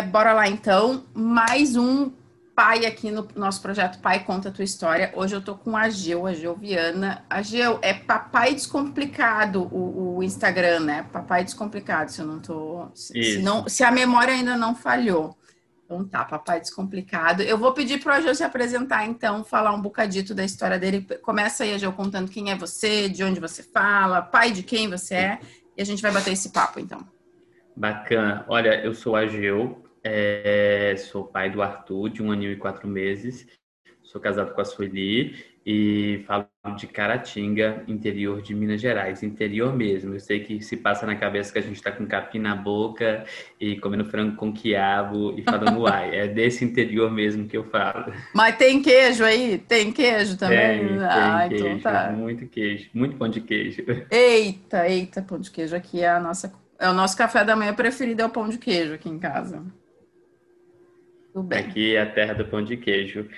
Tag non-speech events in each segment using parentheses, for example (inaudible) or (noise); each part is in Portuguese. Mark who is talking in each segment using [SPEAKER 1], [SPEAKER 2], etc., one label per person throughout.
[SPEAKER 1] bora lá então. Mais um pai aqui no nosso projeto Pai Conta a Tua História. Hoje eu tô com a Geu, a Geu Viana. A Geu é Papai Descomplicado o, o Instagram, né? Papai Descomplicado, se eu não tô. Se, se, não, se a memória ainda não falhou. Então tá, Papai Descomplicado. Eu vou pedir pro Ageu se apresentar, então, falar um bocadito da história dele. Começa aí, Ageu, contando quem é você, de onde você fala, pai de quem você é, e a gente vai bater esse papo, então.
[SPEAKER 2] Bacana. Olha, eu sou Ageu, é, sou pai do Arthur, de um aninho e quatro meses. Sou casado com a Sueli e falo de Caratinga, interior de Minas Gerais, interior mesmo. Eu sei que se passa na cabeça que a gente está com capim na boca e comendo frango com quiabo e falando (laughs) uai. É desse interior mesmo que eu falo.
[SPEAKER 1] Mas tem queijo aí? Tem queijo também?
[SPEAKER 2] Tem, ah, tem então queijo, tá. muito queijo, muito pão de queijo.
[SPEAKER 1] Eita, eita, pão de queijo aqui é a nossa, é o nosso café da manhã preferido é o pão de queijo aqui em casa.
[SPEAKER 2] Bem. Aqui é a terra do pão de queijo.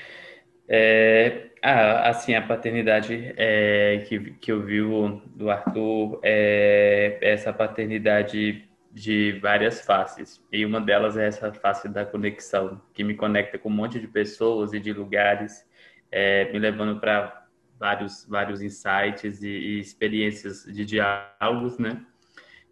[SPEAKER 2] É, ah, assim, a paternidade é, que, que eu vivo do Arthur é essa paternidade de várias faces. E uma delas é essa face da conexão, que me conecta com um monte de pessoas e de lugares, é, me levando para vários, vários insights e, e experiências de diálogos, né?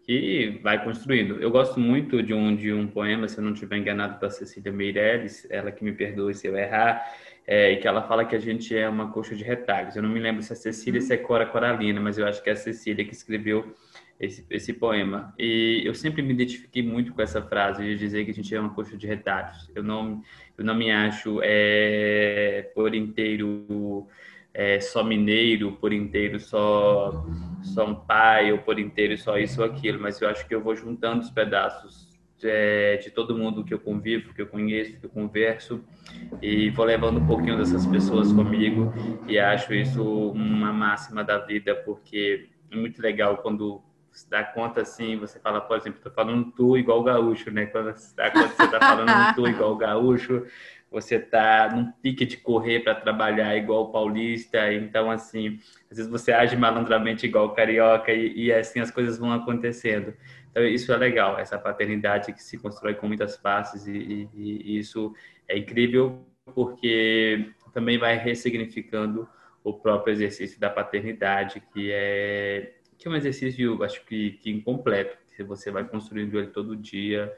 [SPEAKER 2] Que vai construindo. Eu gosto muito de um de um poema, se eu não estiver enganado, da Cecília Meirelles, ela que me perdoe se eu errar, é, e que ela fala que a gente é uma coxa de retalhos. Eu não me lembro se é Cecília ou se é Cora Coralina, mas eu acho que é a Cecília que escreveu esse, esse poema. E eu sempre me identifiquei muito com essa frase de dizer que a gente é uma coxa de retalhos. Eu não, eu não me acho é, por inteiro é, só mineiro, por inteiro só, só um pai, ou por inteiro só isso ou aquilo, mas eu acho que eu vou juntando os pedaços é, de todo mundo que eu convivo, que eu conheço, que eu converso, e vou levando um pouquinho dessas pessoas comigo, e acho isso uma máxima da vida, porque é muito legal quando se dá conta assim, você fala, por exemplo, tô falando tu igual o gaúcho, né? Quando você dá conta você tá falando (laughs) tu igual gaúcho, você tá num pique de correr para trabalhar igual o paulista, então assim, às vezes você age malandramente igual o carioca e, e assim as coisas vão acontecendo. Então, isso é legal, essa paternidade que se constrói com muitas faces, e, e, e isso é incrível porque também vai ressignificando o próprio exercício da paternidade, que é, que é um exercício, acho que, que incompleto, que você vai construindo ele todo dia,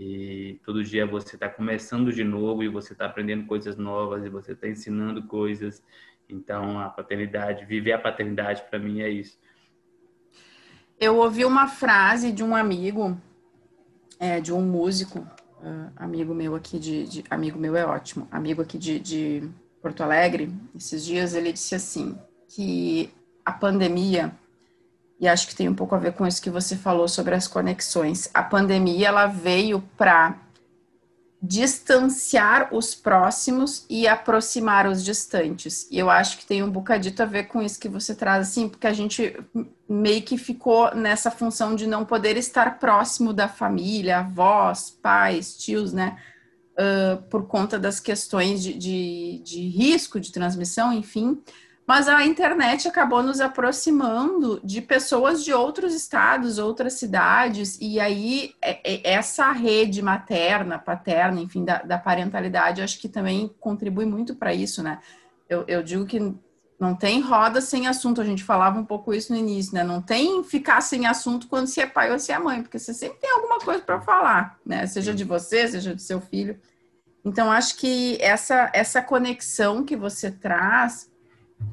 [SPEAKER 2] e todo dia você está começando de novo, e você está aprendendo coisas novas, e você está ensinando coisas. Então, a paternidade, viver a paternidade, para mim, é isso
[SPEAKER 1] eu ouvi uma frase de um amigo, é, de um músico, uh, amigo meu aqui de, de, Amigo meu é ótimo, amigo aqui de, de Porto Alegre, esses dias ele disse assim, que a pandemia, e acho que tem um pouco a ver com isso que você falou sobre as conexões, a pandemia ela veio para distanciar os próximos e aproximar os distantes. E eu acho que tem um bocadito a ver com isso que você traz, assim, porque a gente meio que ficou nessa função de não poder estar próximo da família, avós, pais, tios, né? Uh, por conta das questões de, de, de risco de transmissão, enfim. Mas a internet acabou nos aproximando de pessoas de outros estados, outras cidades, e aí é, é, essa rede materna, paterna, enfim, da, da parentalidade, acho que também contribui muito para isso, né? Eu, eu digo que não tem roda sem assunto, a gente falava um pouco isso no início, né? Não tem ficar sem assunto quando você é pai ou se é mãe, porque você sempre tem alguma coisa para falar, né? Seja de você, seja do seu filho. Então, acho que essa, essa conexão que você traz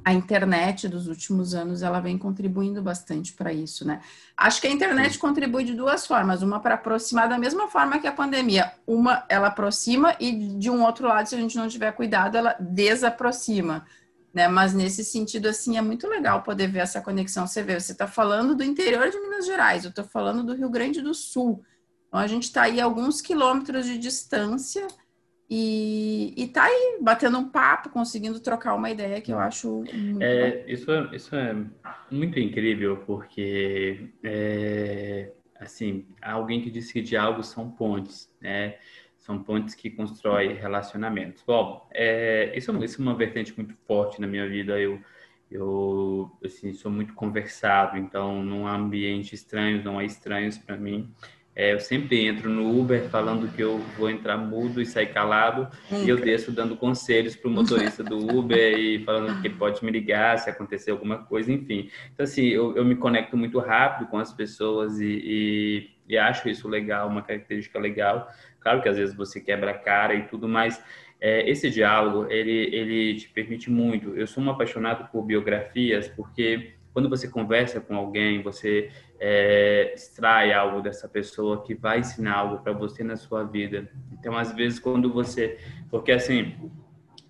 [SPEAKER 1] a internet dos últimos anos ela vem contribuindo bastante para isso, né? Acho que a internet contribui de duas formas, uma para aproximar da mesma forma que a pandemia, uma ela aproxima e de um outro lado, se a gente não tiver cuidado, ela desaproxima, né? Mas nesse sentido assim é muito legal poder ver essa conexão. Você vê, você está falando do interior de Minas Gerais, eu estou falando do Rio Grande do Sul. Então a gente está aí a alguns quilômetros de distância e, e tá aí, batendo um papo, conseguindo trocar uma ideia que eu acho muito
[SPEAKER 2] é, isso, é, isso é muito incrível, porque, é, assim, alguém que disse que diálogos são pontes, né? São pontes que constroem relacionamentos. Bom, é, isso, isso é uma vertente muito forte na minha vida. Eu, eu assim, sou muito conversado, então, num ambiente estranho, não há estranhos para mim. É, eu sempre entro no Uber falando que eu vou entrar mudo e sair calado, e eu desço dando conselhos para o motorista do Uber e falando que ele pode me ligar se acontecer alguma coisa, enfim. Então, assim, eu, eu me conecto muito rápido com as pessoas e, e, e acho isso legal, uma característica legal. Claro que às vezes você quebra a cara e tudo, mas é, esse diálogo, ele, ele te permite muito. Eu sou um apaixonado por biografias, porque quando você conversa com alguém, você é, extrai algo dessa pessoa que vai ensinar algo para você na sua vida. Então, às vezes, quando você. Porque, assim,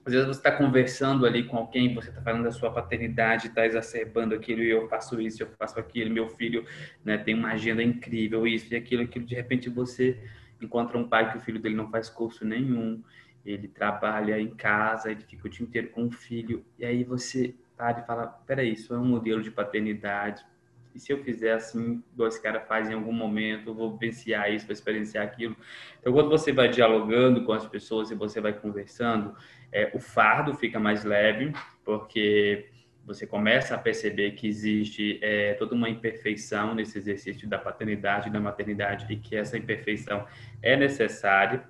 [SPEAKER 2] às vezes você está conversando ali com alguém, você está falando da sua paternidade, está exacerbando aquilo, e eu faço isso, eu faço aquilo, meu filho né, tem uma agenda incrível, isso e aquilo, aquilo. De repente, você encontra um pai que o filho dele não faz curso nenhum, ele trabalha em casa, ele fica o dia inteiro com o filho, e aí você para e fala, peraí, isso é um modelo de paternidade, e se eu fizer assim, igual esse cara faz em algum momento, eu vou vivenciar isso, vou experienciar aquilo. Então, quando você vai dialogando com as pessoas e você vai conversando, é, o fardo fica mais leve, porque você começa a perceber que existe é, toda uma imperfeição nesse exercício da paternidade e da maternidade e que essa imperfeição é necessária,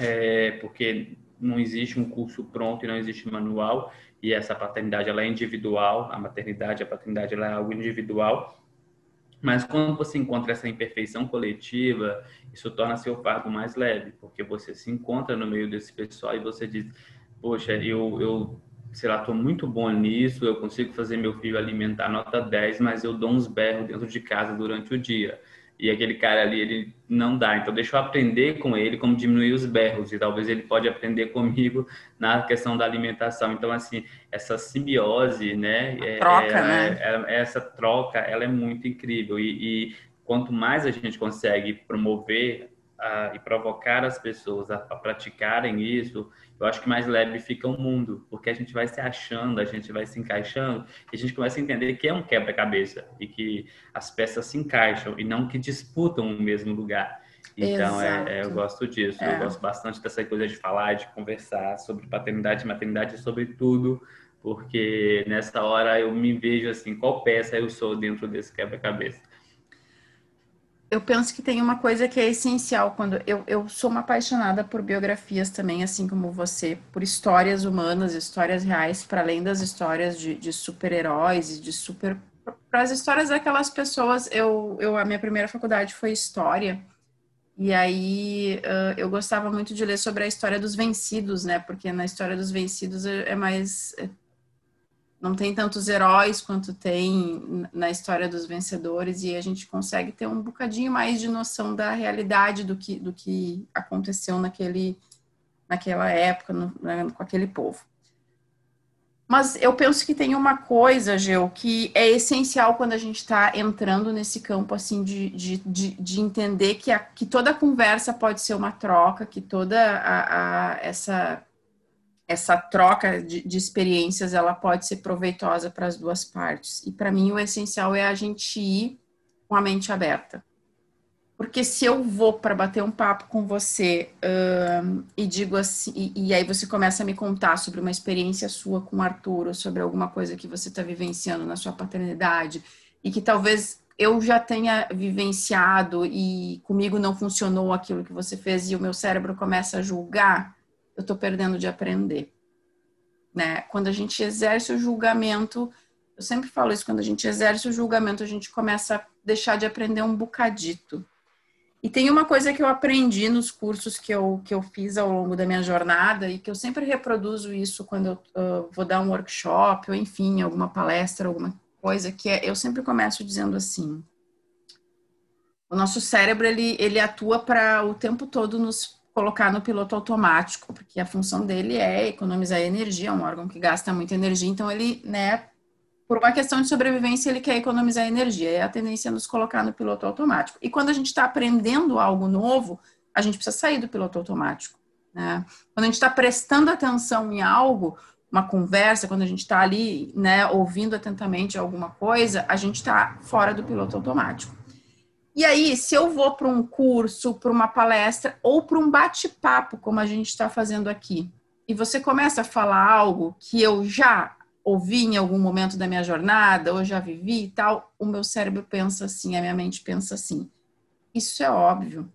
[SPEAKER 2] é, porque não existe um curso pronto e não existe manual e essa paternidade ela é individual, a maternidade, a paternidade ela é algo individual. Mas quando você encontra essa imperfeição coletiva, isso torna seu fardo mais leve, porque você se encontra no meio desse pessoal e você diz: Poxa, eu, eu sei lá, estou muito bom nisso, eu consigo fazer meu filho alimentar nota 10, mas eu dou uns berros dentro de casa durante o dia e aquele cara ali ele não dá. Então deixa eu aprender com ele como diminuir os berros e talvez ele pode aprender (laughs) comigo na questão da alimentação. Então assim essa simbiose, né?
[SPEAKER 1] É, troca,
[SPEAKER 2] é,
[SPEAKER 1] né?
[SPEAKER 2] Essa troca, ela é muito incrível e, e quanto mais a gente consegue promover a, e provocar as pessoas a, a, praticarem isso, eu acho que mais leve fica o mundo, porque a gente vai se achando, a gente vai se encaixando, e a gente começa a entender que é um quebra-cabeça e que as peças se encaixam e não que disputam o mesmo lugar. Então, é, é, eu gosto disso. É. Eu gosto bastante dessa coisa de falar, de conversar sobre paternidade e maternidade, sobre tudo, porque nessa hora eu me vejo assim, qual peça eu sou dentro desse quebra-cabeça
[SPEAKER 1] eu penso que tem uma coisa que é essencial quando eu, eu sou uma apaixonada por biografias também, assim como você, por histórias humanas, histórias reais, para além das histórias de, de super-heróis e de super. Para as histórias daquelas pessoas, eu, eu a minha primeira faculdade foi história. E aí eu gostava muito de ler sobre a história dos vencidos, né? Porque na história dos vencidos é, é mais é não tem tantos heróis quanto tem na história dos vencedores e a gente consegue ter um bocadinho mais de noção da realidade do que, do que aconteceu naquele, naquela época no, né, com aquele povo. Mas eu penso que tem uma coisa, Geu, que é essencial quando a gente está entrando nesse campo assim de, de, de, de entender que, a, que toda conversa pode ser uma troca, que toda a, a essa essa troca de, de, experiências ela pode ser proveitosa para as duas partes. E para mim o essencial é a gente ir com a mente aberta. Porque se eu vou para bater um papo com você um, e digo assim, e, e, aí você começa a me contar sobre uma experiência sua com o Arthur, ou sobre alguma coisa que você está vivenciando na sua paternidade, e que talvez eu já tenha vivenciado e comigo não funcionou aquilo que você fez, e o meu cérebro começa a julgar, eu estou perdendo de aprender. Né? Quando a gente exerce o julgamento, eu sempre falo isso, quando a gente exerce o julgamento, a gente começa a deixar de aprender um bocadito. E tem uma coisa que eu aprendi nos cursos que eu, que eu fiz ao longo da minha jornada e que eu sempre reproduzo isso quando eu uh, vou dar um workshop ou, enfim, alguma palestra, alguma coisa, que é, eu sempre começo dizendo assim, o nosso cérebro, ele, ele atua para o tempo todo nos colocar no piloto automático, porque a função dele é economizar energia, é um órgão que gasta muita energia, então ele, né, por uma questão de sobrevivência, ele quer economizar energia, é a tendência é nos colocar no piloto automático. E quando a gente está aprendendo algo novo, a gente precisa sair do piloto automático. Né? Quando a gente está prestando atenção em algo, uma conversa, quando a gente está ali, né, ouvindo atentamente alguma coisa, a gente está fora do piloto automático. E aí, se eu vou para um curso, para uma palestra ou para um bate-papo, como a gente está fazendo aqui, e você começa a falar algo que eu já ouvi em algum momento da minha jornada, ou já vivi e tal, o meu cérebro pensa assim, a minha mente pensa assim: Isso é óbvio.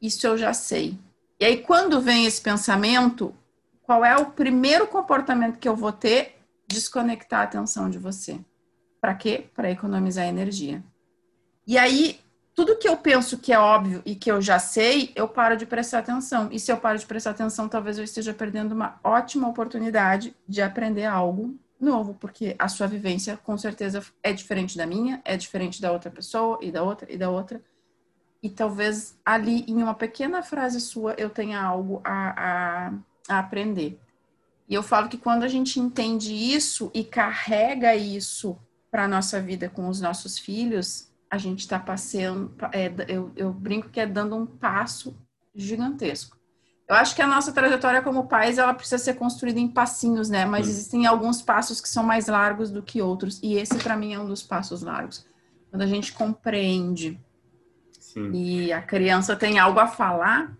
[SPEAKER 1] Isso eu já sei. E aí, quando vem esse pensamento, qual é o primeiro comportamento que eu vou ter? Desconectar a atenção de você. Para quê? Para economizar energia. E aí, tudo que eu penso que é óbvio e que eu já sei, eu paro de prestar atenção. E se eu paro de prestar atenção, talvez eu esteja perdendo uma ótima oportunidade de aprender algo novo, porque a sua vivência com certeza é diferente da minha, é diferente da outra pessoa e da outra e da outra. E talvez ali em uma pequena frase sua eu tenha algo a, a, a aprender. E eu falo que quando a gente entende isso e carrega isso para a nossa vida com os nossos filhos, a gente está passeando, é, eu, eu brinco que é dando um passo gigantesco. Eu acho que a nossa trajetória como pais, ela precisa ser construída em passinhos, né? Mas hum. existem alguns passos que são mais largos do que outros. E esse, para mim, é um dos passos largos. Quando a gente compreende Sim. e a criança tem algo a falar,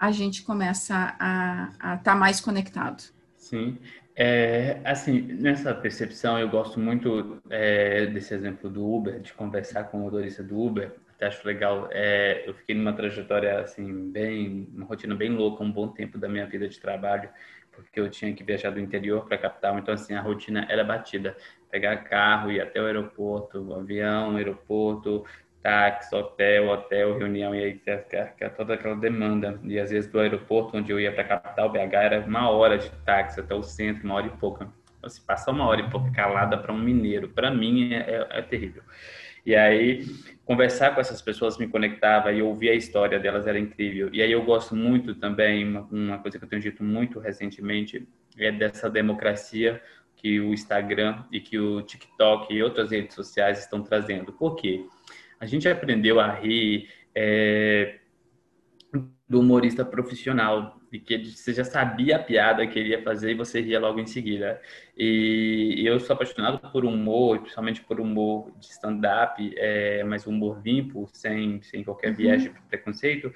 [SPEAKER 1] a gente começa a estar tá mais conectado.
[SPEAKER 2] Sim. É, assim, nessa percepção, eu gosto muito é, desse exemplo do Uber, de conversar com o motorista do Uber, até acho legal. É, eu fiquei numa trajetória, assim, bem, uma rotina bem louca, um bom tempo da minha vida de trabalho, porque eu tinha que viajar do interior para a capital, então, assim, a rotina era batida. Pegar carro, ir até o aeroporto, avião, aeroporto, táxi, hotel, hotel, reunião, e aí toda aquela demanda. E às vezes do aeroporto, onde eu ia para a capital, BH, era uma hora de táxi até o centro, uma hora e pouca. Então, se passar uma hora e pouca calada para um mineiro, para mim é, é, é terrível. E aí, conversar com essas pessoas me conectava e ouvir a história delas era incrível. E aí eu gosto muito também, uma, uma coisa que eu tenho dito muito recentemente, é dessa democracia que o Instagram e que o TikTok e outras redes sociais estão trazendo. Por quê? A gente aprendeu a rir é, do humorista profissional, e que você já sabia a piada que ele ia fazer e você ria logo em seguida. E eu sou apaixonado por humor, principalmente por humor de stand-up, é, mas humor limpo, sem, sem qualquer uhum. viés de preconceito.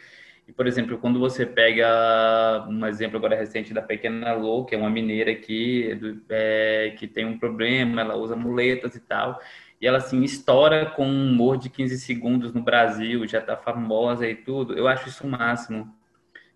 [SPEAKER 2] E, por exemplo, quando você pega um exemplo agora recente da Pequena Lou, que é uma mineira aqui, é, que tem um problema, ela usa muletas e tal, e ela assim estoura com um humor de 15 segundos no Brasil, já tá famosa e tudo. Eu acho isso o máximo.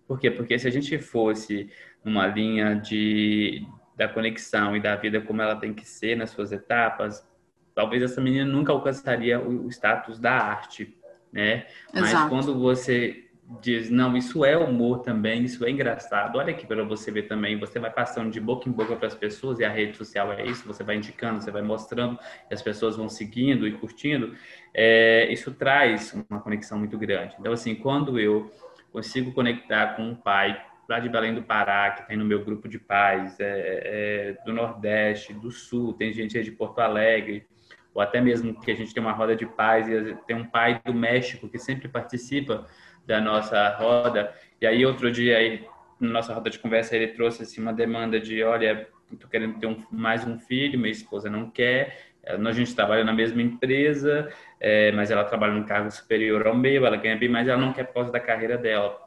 [SPEAKER 2] Por quê? Porque se a gente fosse numa linha de da conexão e da vida como ela tem que ser nas suas etapas, talvez essa menina nunca alcançaria o, status da arte, né? Mas Exato. quando você diz, não, isso é humor também, isso é engraçado. Olha aqui para você ver também, você vai passando de boca em boca para as pessoas e a rede social é isso, você vai indicando, você vai mostrando e as pessoas vão seguindo e curtindo. É, isso traz uma conexão muito grande. Então, assim, quando eu consigo conectar com um pai lá de Belém do Pará, que tem no meu grupo de pais, é, é, do Nordeste, do Sul, tem gente aí de Porto Alegre, ou até mesmo que a gente tem uma roda de pais e tem um pai do México que sempre participa da nossa roda. E aí, outro dia, aí, na nossa roda de conversa, ele trouxe assim, uma demanda de: olha, estou querendo ter um, mais um filho, minha esposa não quer. É, a gente trabalha na mesma empresa, é, mas ela trabalha num cargo superior ao meu, ela ganha bem, mas ela não quer por causa da carreira dela.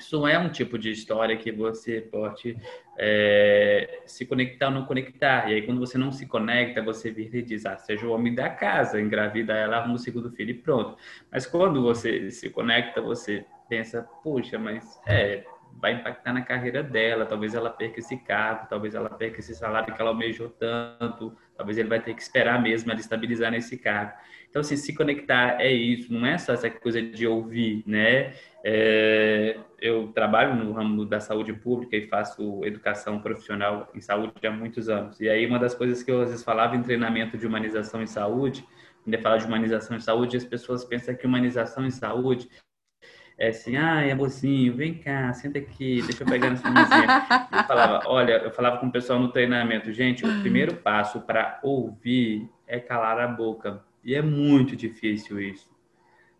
[SPEAKER 2] Isso é um tipo de história que você pode é, se conectar ou não conectar. E aí, quando você não se conecta, você vira e diz, ah, seja o homem da casa, engravida ela, arruma o segundo filho e pronto. Mas quando você se conecta, você pensa, puxa, mas é, vai impactar na carreira dela, talvez ela perca esse cargo, talvez ela perca esse salário que ela almejou tanto, talvez ele vai ter que esperar mesmo ela estabilizar nesse cargo. Então, assim, se conectar é isso, não é só essa coisa de ouvir, né? É, eu trabalho no ramo da saúde pública e faço educação profissional em saúde há muitos anos. E aí, uma das coisas que eu às vezes falava em treinamento de humanização em saúde, quando eu falo de humanização em saúde, as pessoas pensam que humanização em saúde é assim, ai, amorzinho, vem cá, senta aqui, deixa eu pegar na sua mãozinha. Eu falava, olha, eu falava com o pessoal no treinamento, gente, o primeiro passo para ouvir é calar a boca. E é muito difícil isso.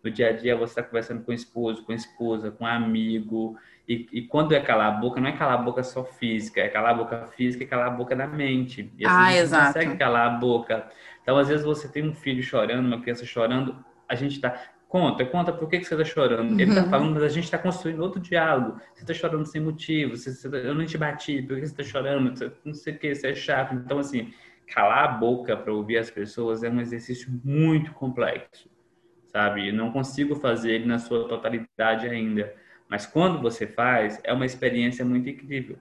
[SPEAKER 2] No dia a dia você está conversando com o esposo, com a esposa, com um amigo, e, e, quando é calar a boca, não é calar a boca só física, é calar a boca física e calar a boca da mente. E assim, ah, exato. não consegue calar a boca. Então, às vezes, você tem um filho chorando, uma criança chorando, a gente está Conta, conta por que, que você está chorando. Ele está uhum. falando, mas a gente está construindo outro diálogo. Você está chorando sem motivo, você, você, eu não te bati, por que você está chorando? Você, não sei o que, você é chato. Então, assim, calar a boca para ouvir as pessoas é um exercício muito complexo, sabe? Eu não consigo fazer ele na sua totalidade ainda. Mas quando você faz, é uma experiência muito incrível,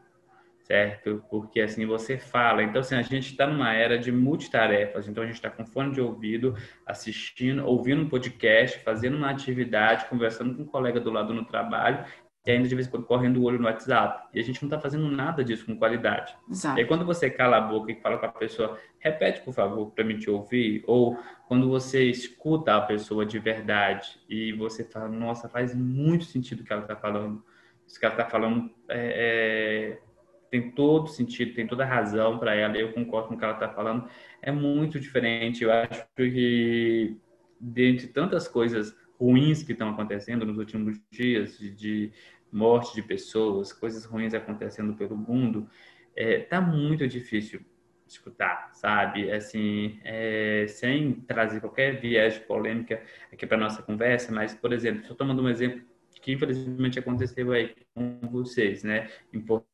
[SPEAKER 2] certo? Porque assim você fala. Então, assim, a gente está numa era de multitarefas. Então, a gente está com fone de ouvido, assistindo, ouvindo um podcast, fazendo uma atividade, conversando com um colega do lado no trabalho e ainda de vez em quando correndo o olho no WhatsApp. E a gente não está fazendo nada disso com qualidade. Exato. E aí, quando você cala a boca e fala com a pessoa, repete, por favor, para me te ouvir, ou quando você escuta a pessoa de verdade e você fala, nossa, faz muito sentido o que ela está falando. Isso que ela está falando é, é, tem todo sentido, tem toda razão para ela, eu concordo com o que ela está falando. É muito diferente. Eu acho que, dentre tantas coisas ruins que estão acontecendo nos últimos dias, de, de morte de pessoas, coisas ruins acontecendo pelo mundo, é, tá muito difícil escutar, sabe? Assim, é, sem trazer qualquer viés de polêmica aqui para nossa conversa, mas, por exemplo, estou tomando um exemplo que infelizmente aconteceu aí com vocês, né, em Porto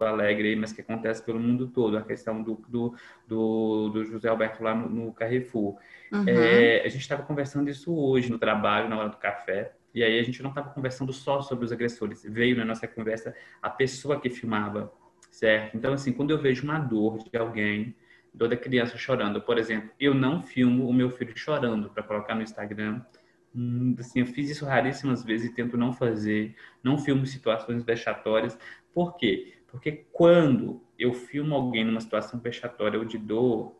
[SPEAKER 2] Alegre, mas que acontece pelo mundo todo, a questão do, do, do, do José Alberto lá no, no Carrefour. Uhum. É, a gente estava conversando isso hoje no trabalho, na hora do café, e aí a gente não estava conversando só sobre os agressores, veio na nossa conversa a pessoa que filmava, certo? Então, assim, quando eu vejo uma dor de alguém, dor da criança chorando, por exemplo, eu não filmo o meu filho chorando para colocar no Instagram, assim, eu fiz isso raríssimas vezes e tento não fazer, não filmo situações vexatórias. Por quê? Porque quando eu filmo alguém numa situação vexatória ou de dor,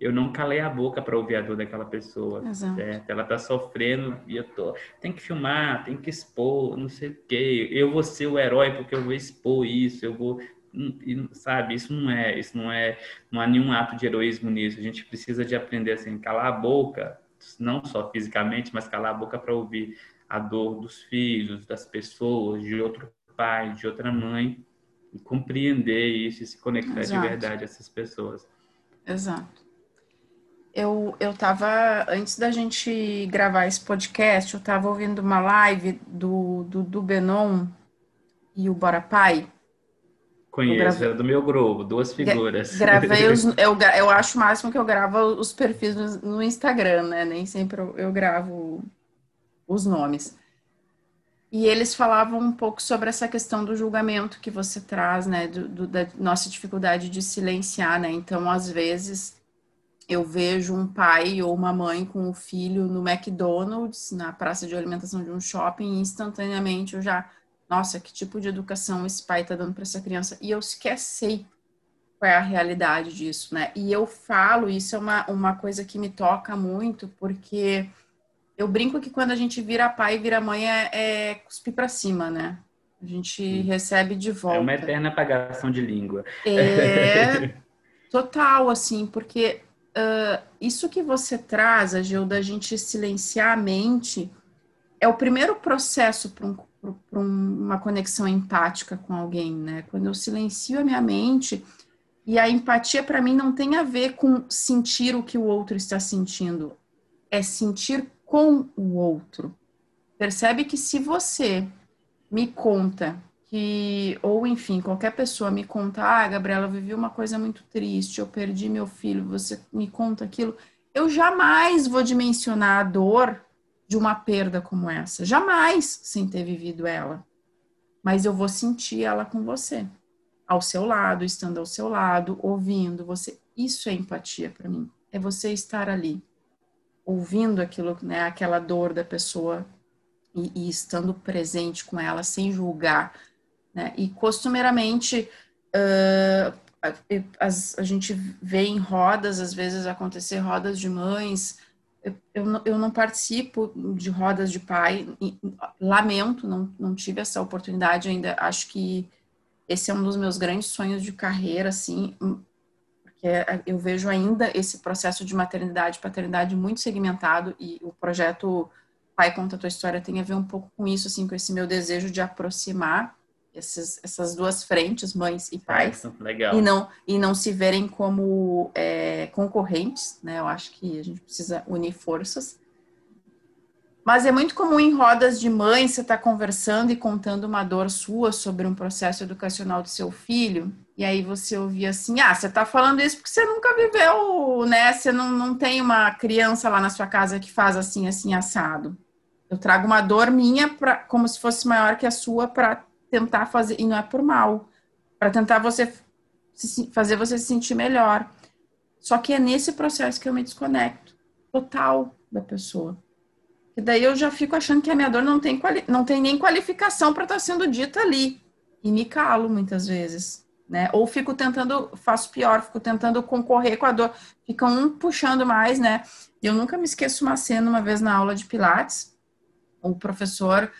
[SPEAKER 2] eu não calei a boca para ouvir a dor daquela pessoa, Exato. certo? Ela tá sofrendo e eu tô, tem que filmar, tem que expor, não sei o quê. Eu vou ser o herói porque eu vou expor isso, eu vou hum, sabe, isso não é, isso não é, não há nenhum ato de heroísmo nisso. A gente precisa de aprender assim, calar a boca não só fisicamente, mas calar a boca para ouvir a dor dos filhos, das pessoas, de outro pai, de outra mãe, e compreender isso e se conectar Exato. de verdade a essas pessoas.
[SPEAKER 1] Exato. Eu, eu tava, antes da gente gravar esse podcast, eu tava ouvindo uma live do, do, do Benon e o Bora Pai,
[SPEAKER 2] Conheço, é do meu grupo, duas figuras.
[SPEAKER 1] Gravei (laughs) os. Eu, eu acho o máximo que eu gravo os perfis no, no Instagram, né? Nem sempre eu, eu, gravo os nomes. E eles falavam um pouco sobre essa questão do julgamento que você traz, né? Do, do, da nossa dificuldade de silenciar, né? Então, às vezes, eu vejo um pai ou uma mãe com o filho no McDonald's, na praça de alimentação de um shopping, e instantaneamente eu já nossa, que tipo de educação esse pai está dando para essa criança? E eu sequer sei qual é a realidade disso, né? E eu falo, isso é uma, uma coisa que me toca muito, porque eu brinco que quando a gente vira pai e vira mãe é, é cuspir para cima, né? A gente recebe de volta. É
[SPEAKER 2] uma eterna apagação de língua.
[SPEAKER 1] É (laughs) total, assim, porque uh, isso que você traz, a Gil, da gente silenciar a mente, é o primeiro processo para um uma conexão empática com alguém, né? Quando eu silencio a minha mente, e a empatia para mim não tem a ver com sentir o que o outro está sentindo, é sentir com o outro. Percebe que se você me conta que, ou enfim, qualquer pessoa me conta, ah, Gabriela, eu vivi uma coisa muito triste, eu perdi meu filho, você me conta aquilo, eu jamais vou dimensionar a dor de uma perda como essa. Jamais sem ter vivido ela. Mas eu vou sentir ela com você, ao seu lado, estando ao seu lado, ouvindo você. Isso é empatia para mim. É você estar ali, ouvindo aquilo, né, aquela dor da pessoa e, e estando presente com ela, sem julgar. Né? E costumeiramente uh, a, a, a gente vê em rodas, às vezes acontecer rodas de mães eu, não, eu não participo de rodas de pai, lamento, não, não tive essa oportunidade ainda. Acho que esse é um dos meus grandes sonhos de carreira, assim, hum, porque eu vejo ainda esse processo de maternidade e paternidade muito segmentado e o projeto Pai Conta a Tua História tem a ver um pouco com isso, assim, com esse meu desejo de aproximar esses, essas duas frentes, mães e pais,
[SPEAKER 2] legal.
[SPEAKER 1] e não e não se verem como é, concorrentes, né? Eu acho que a gente precisa unir forças. Mas é muito comum em rodas de mãe você estar tá conversando e contando uma dor sua sobre um processo educacional do seu filho, e aí você ouvir assim: ah, você está falando isso porque você nunca viveu, né? Você não, não tem uma criança lá na sua casa que faz assim, assim, assado. Eu trago uma dor minha pra, como se fosse maior que a sua para tentar fazer, e não é por mal, para tentar você fazer você se sentir melhor. Só que é nesse processo que eu me desconecto total da pessoa. E daí eu já fico achando que a minha dor não tem, não tem nem qualificação para estar tá sendo dita ali. E me calo muitas vezes. Né? Ou fico tentando, faço pior, fico tentando concorrer com a dor. Fica um puxando mais, né? Eu nunca me esqueço uma cena, uma vez na aula de Pilates, o professor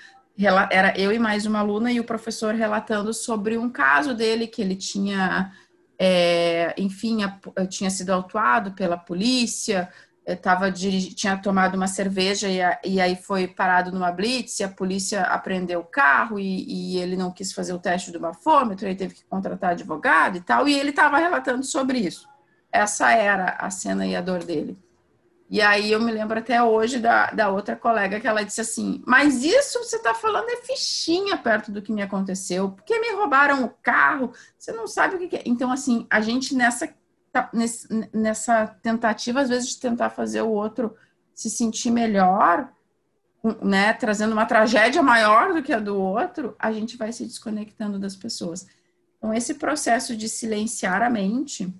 [SPEAKER 1] era eu e mais uma aluna e o professor relatando sobre um caso dele que ele tinha, é, enfim, tinha sido autuado pela polícia, estava tinha tomado uma cerveja e, a, e, aí foi parado numa blitz e a polícia apreendeu o carro e, e, ele não quis fazer o teste do bafômetro, ele teve que contratar advogado e tal, e ele estava relatando sobre isso. Essa era a cena e a dor dele. E aí eu me lembro até hoje da, da outra colega que ela disse assim, mas isso você está falando é fichinha perto do que me aconteceu, porque me roubaram o carro, você não sabe o que, que é. Então, assim, a gente nessa nessa tentativa, às vezes, de tentar fazer o outro se sentir melhor, né, trazendo uma tragédia maior do que a do outro, a gente vai se desconectando das pessoas. Então, esse processo de silenciar a mente,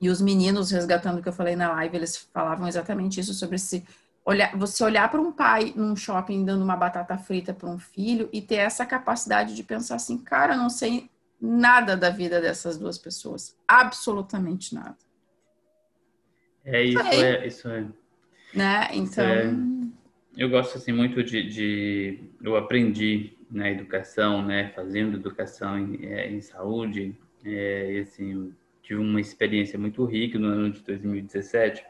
[SPEAKER 1] e os meninos, resgatando o que eu falei na live, eles falavam exatamente isso sobre se olhar, você olhar para um pai num shopping dando uma batata frita para um filho e ter essa capacidade de pensar assim, cara, eu não sei nada da vida dessas duas pessoas. Absolutamente nada.
[SPEAKER 2] É isso, é, isso é.
[SPEAKER 1] Né? Então. É,
[SPEAKER 2] eu gosto assim muito de, de, eu aprendi na educação, né, fazendo educação em, é, em saúde, é, e, assim, tive uma experiência muito rica no ano de 2017.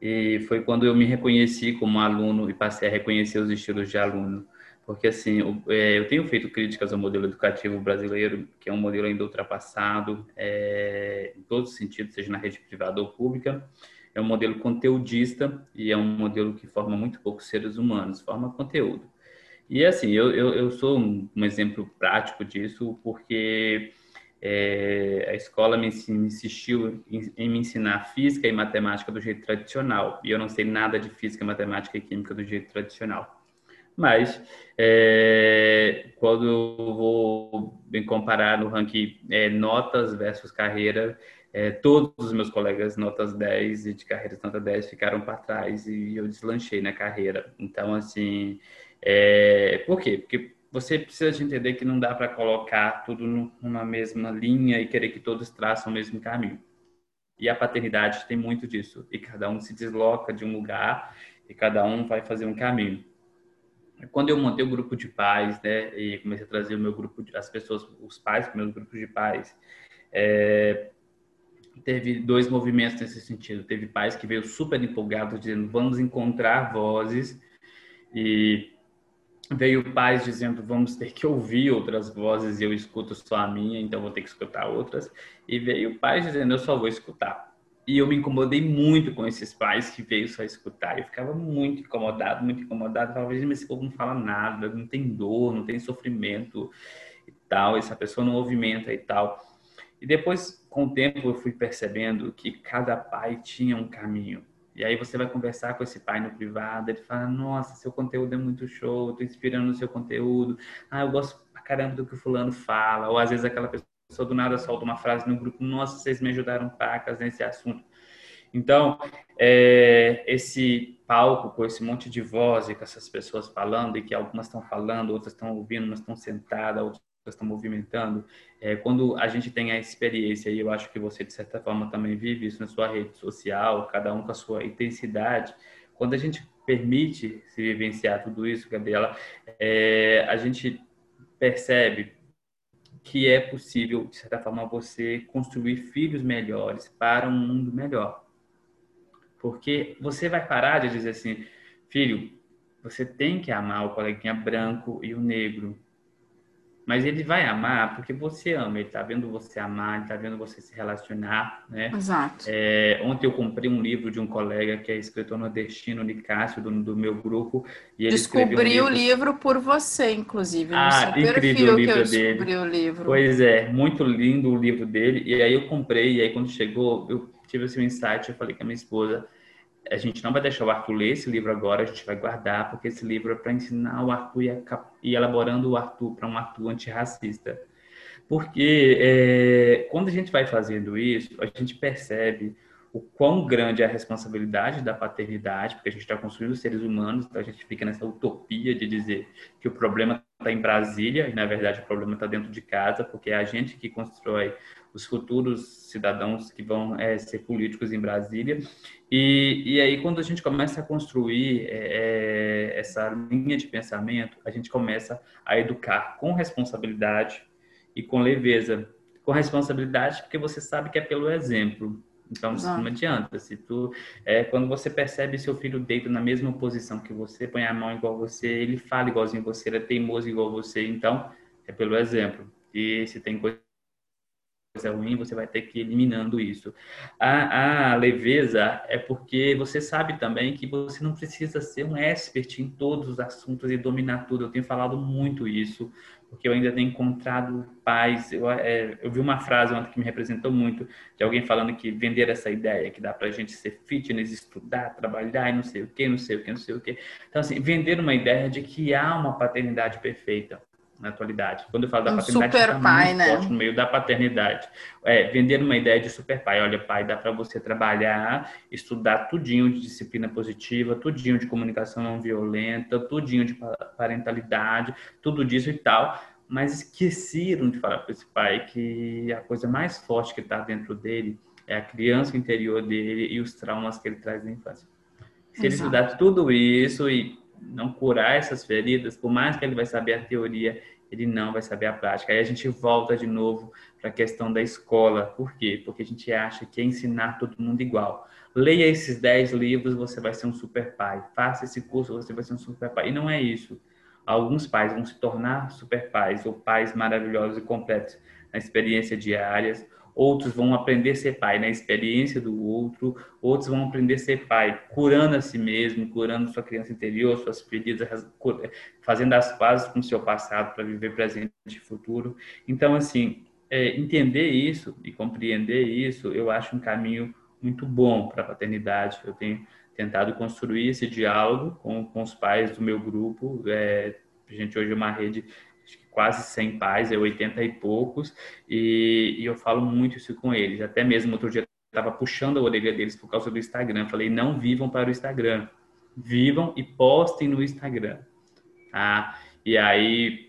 [SPEAKER 2] E foi quando eu me reconheci como aluno e passei a reconhecer os estilos de aluno porque assim eu, é, eu, tenho feito críticas ao modelo educativo brasileiro, que é um modelo ainda ultrapassado é, em todos os sentidos, seja na rede privada ou pública. É um modelo conteudista e é um modelo que forma muito poucos seres humanos, forma conteúdo. E assim, eu, eu, eu sou um, exemplo prático disso, porque é, a escola me, insistiu em, em, me ensinar física e matemática do jeito tradicional, e eu não sei nada de física, matemática e química do jeito tradicional. Mas é, quando eu vou me comparar no ranking é, notas versus carreira, é, todos os meus colegas notas 10 e de carreira nota 10 ficaram para trás e eu deslanchei na carreira. Então, assim, é, por quê? Porque você precisa de entender que não dá para colocar tudo numa mesma linha e querer que todos traçam o mesmo caminho. E a paternidade tem muito disso. E cada um se desloca de um lugar e cada um vai fazer um caminho quando eu montei o grupo de pais, né, e comecei a trazer o meu grupo, de, as pessoas, os pais para meus grupos de pais, é, teve dois movimentos nesse sentido. Teve pais que veio super empolgados dizendo vamos encontrar vozes e veio pais dizendo vamos ter que ouvir outras vozes e eu escuto só a minha, então vou ter que escutar outras. E veio pais dizendo eu só vou escutar. E eu me incomodei muito com esses pais que veio só escutar. Eu ficava muito incomodado, muito incomodado. Talvez mas esse povo não fala nada, não tem dor, não tem sofrimento e tal. Essa pessoa não movimenta e tal. E depois, com o tempo, eu fui percebendo que cada pai tinha um caminho. E aí você vai conversar com esse pai no privado, ele fala, nossa, seu conteúdo é muito show, tô inspirando no seu conteúdo. Ah, eu gosto pra caramba do que o fulano fala. Ou às vezes aquela pessoa do nada solta uma frase no grupo, nossa, vocês me ajudaram pacas nesse assunto. Então, é, esse palco com esse monte de voz e com essas pessoas falando, e que algumas estão falando, outras estão ouvindo, mas estão sentadas, outras estão movimentando, é, quando a gente tem a experiência, e eu acho que você, de certa forma, também vive isso na sua rede social, cada um com a sua intensidade, quando a gente permite se vivenciar tudo isso, Gabriela, é, a gente percebe que é possível, de certa forma, você construir filhos melhores para um mundo melhor. Porque você vai parar de dizer assim, filho, você tem que amar o coleguinha branco e o negro. Mas ele vai amar porque você ama, ele está vendo você amar, ele está vendo você se relacionar, né?
[SPEAKER 1] Exato.
[SPEAKER 2] É, ontem eu comprei um livro de um colega que é escritor nordestino, Nicásio, do, do meu grupo,
[SPEAKER 1] e ele Descobri um livro... o livro por você, inclusive, no
[SPEAKER 2] ah, seu incrível o livro dele.
[SPEAKER 1] o livro.
[SPEAKER 2] Pois é, muito lindo o livro dele, e aí eu comprei, e aí quando chegou, eu tive esse insight, eu falei com a minha esposa, a gente não vai deixar o Arthur ler esse livro agora, a gente vai guardar, porque esse livro é para ensinar o Arthur e, e elaborando o Arthur para um Arthur antirracista. Porque é, quando a gente vai fazendo isso, a gente percebe o quão grande é a responsabilidade da paternidade, porque a gente está construindo seres humanos, então a gente fica nessa utopia de dizer que o problema está em Brasília, e na verdade o problema está dentro de casa, porque é a gente que constrói os futuros cidadãos que vão é, ser políticos em Brasília. E, e aí, quando a gente começa a construir é, é, essa linha de pensamento, a gente começa a educar com responsabilidade e com leveza. Com responsabilidade, porque você sabe que é pelo exemplo. Então, ah. não adianta. Se tu, é, quando você percebe seu filho deita na mesma posição que você, põe a mão igual você, ele fala igualzinho você, ele é teimoso igual você. Então, é pelo exemplo. E se tem coisa coisa ruim, você vai ter que ir eliminando isso. A, a, leveza é porque você sabe também que você não precisa ser um expert em todos os assuntos e dominar tudo. Eu tenho falado muito isso, porque eu ainda tenho encontrado pais. Eu, é, eu vi uma frase ontem que me representou muito, de alguém falando que vender essa ideia, que dá para a gente ser fitness, estudar, trabalhar e não sei o que, não sei o que, não sei o que. Então, assim, vender uma ideia de que há uma paternidade perfeita na atualidade. Quando eu falo da um paternidade,
[SPEAKER 1] super pai, né?
[SPEAKER 2] no meio da paternidade. É, vender uma ideia de super pai. Olha, pai, dá para você trabalhar, estudar tudinho de disciplina positiva, tudinho de comunicação não violenta, tudinho de parentalidade, tudo disso e tal. Mas esqueceram de falar para esse pai que a coisa mais forte que está dentro dele é a criança interior dele e os traumas que ele traz da infância. Se Exato. ele estudar tudo isso e não curar essas feridas, por mais que ele vai saber a teoria, ele não vai saber a prática. Aí a gente volta de novo para a questão da escola. Por quê? Porque a gente acha que é ensinar todo mundo igual. Leia esses 10 livros, você vai ser um super pai. Faça esse curso, você vai ser um super pai. E não é isso. Alguns pais vão se tornar super pais ou pais maravilhosos e completos na experiência diárias outros vão aprender a ser pai na experiência do outro, outros vão aprender a ser pai curando a si mesmo, curando sua criança interior, suas feridas, fazendo as pazes com o seu passado para viver presente e futuro. Então, assim, é, entender isso e compreender isso, eu acho um caminho muito bom para a paternidade. Eu tenho tentado construir esse diálogo com, com os pais do meu grupo. É, a gente hoje é uma rede quase 100 pais, é 80 e poucos, e, e eu falo muito isso com eles. Até mesmo outro dia estava puxando a orelha deles por causa do Instagram. Falei, não vivam para o Instagram, vivam e postem no Instagram. Tá? E aí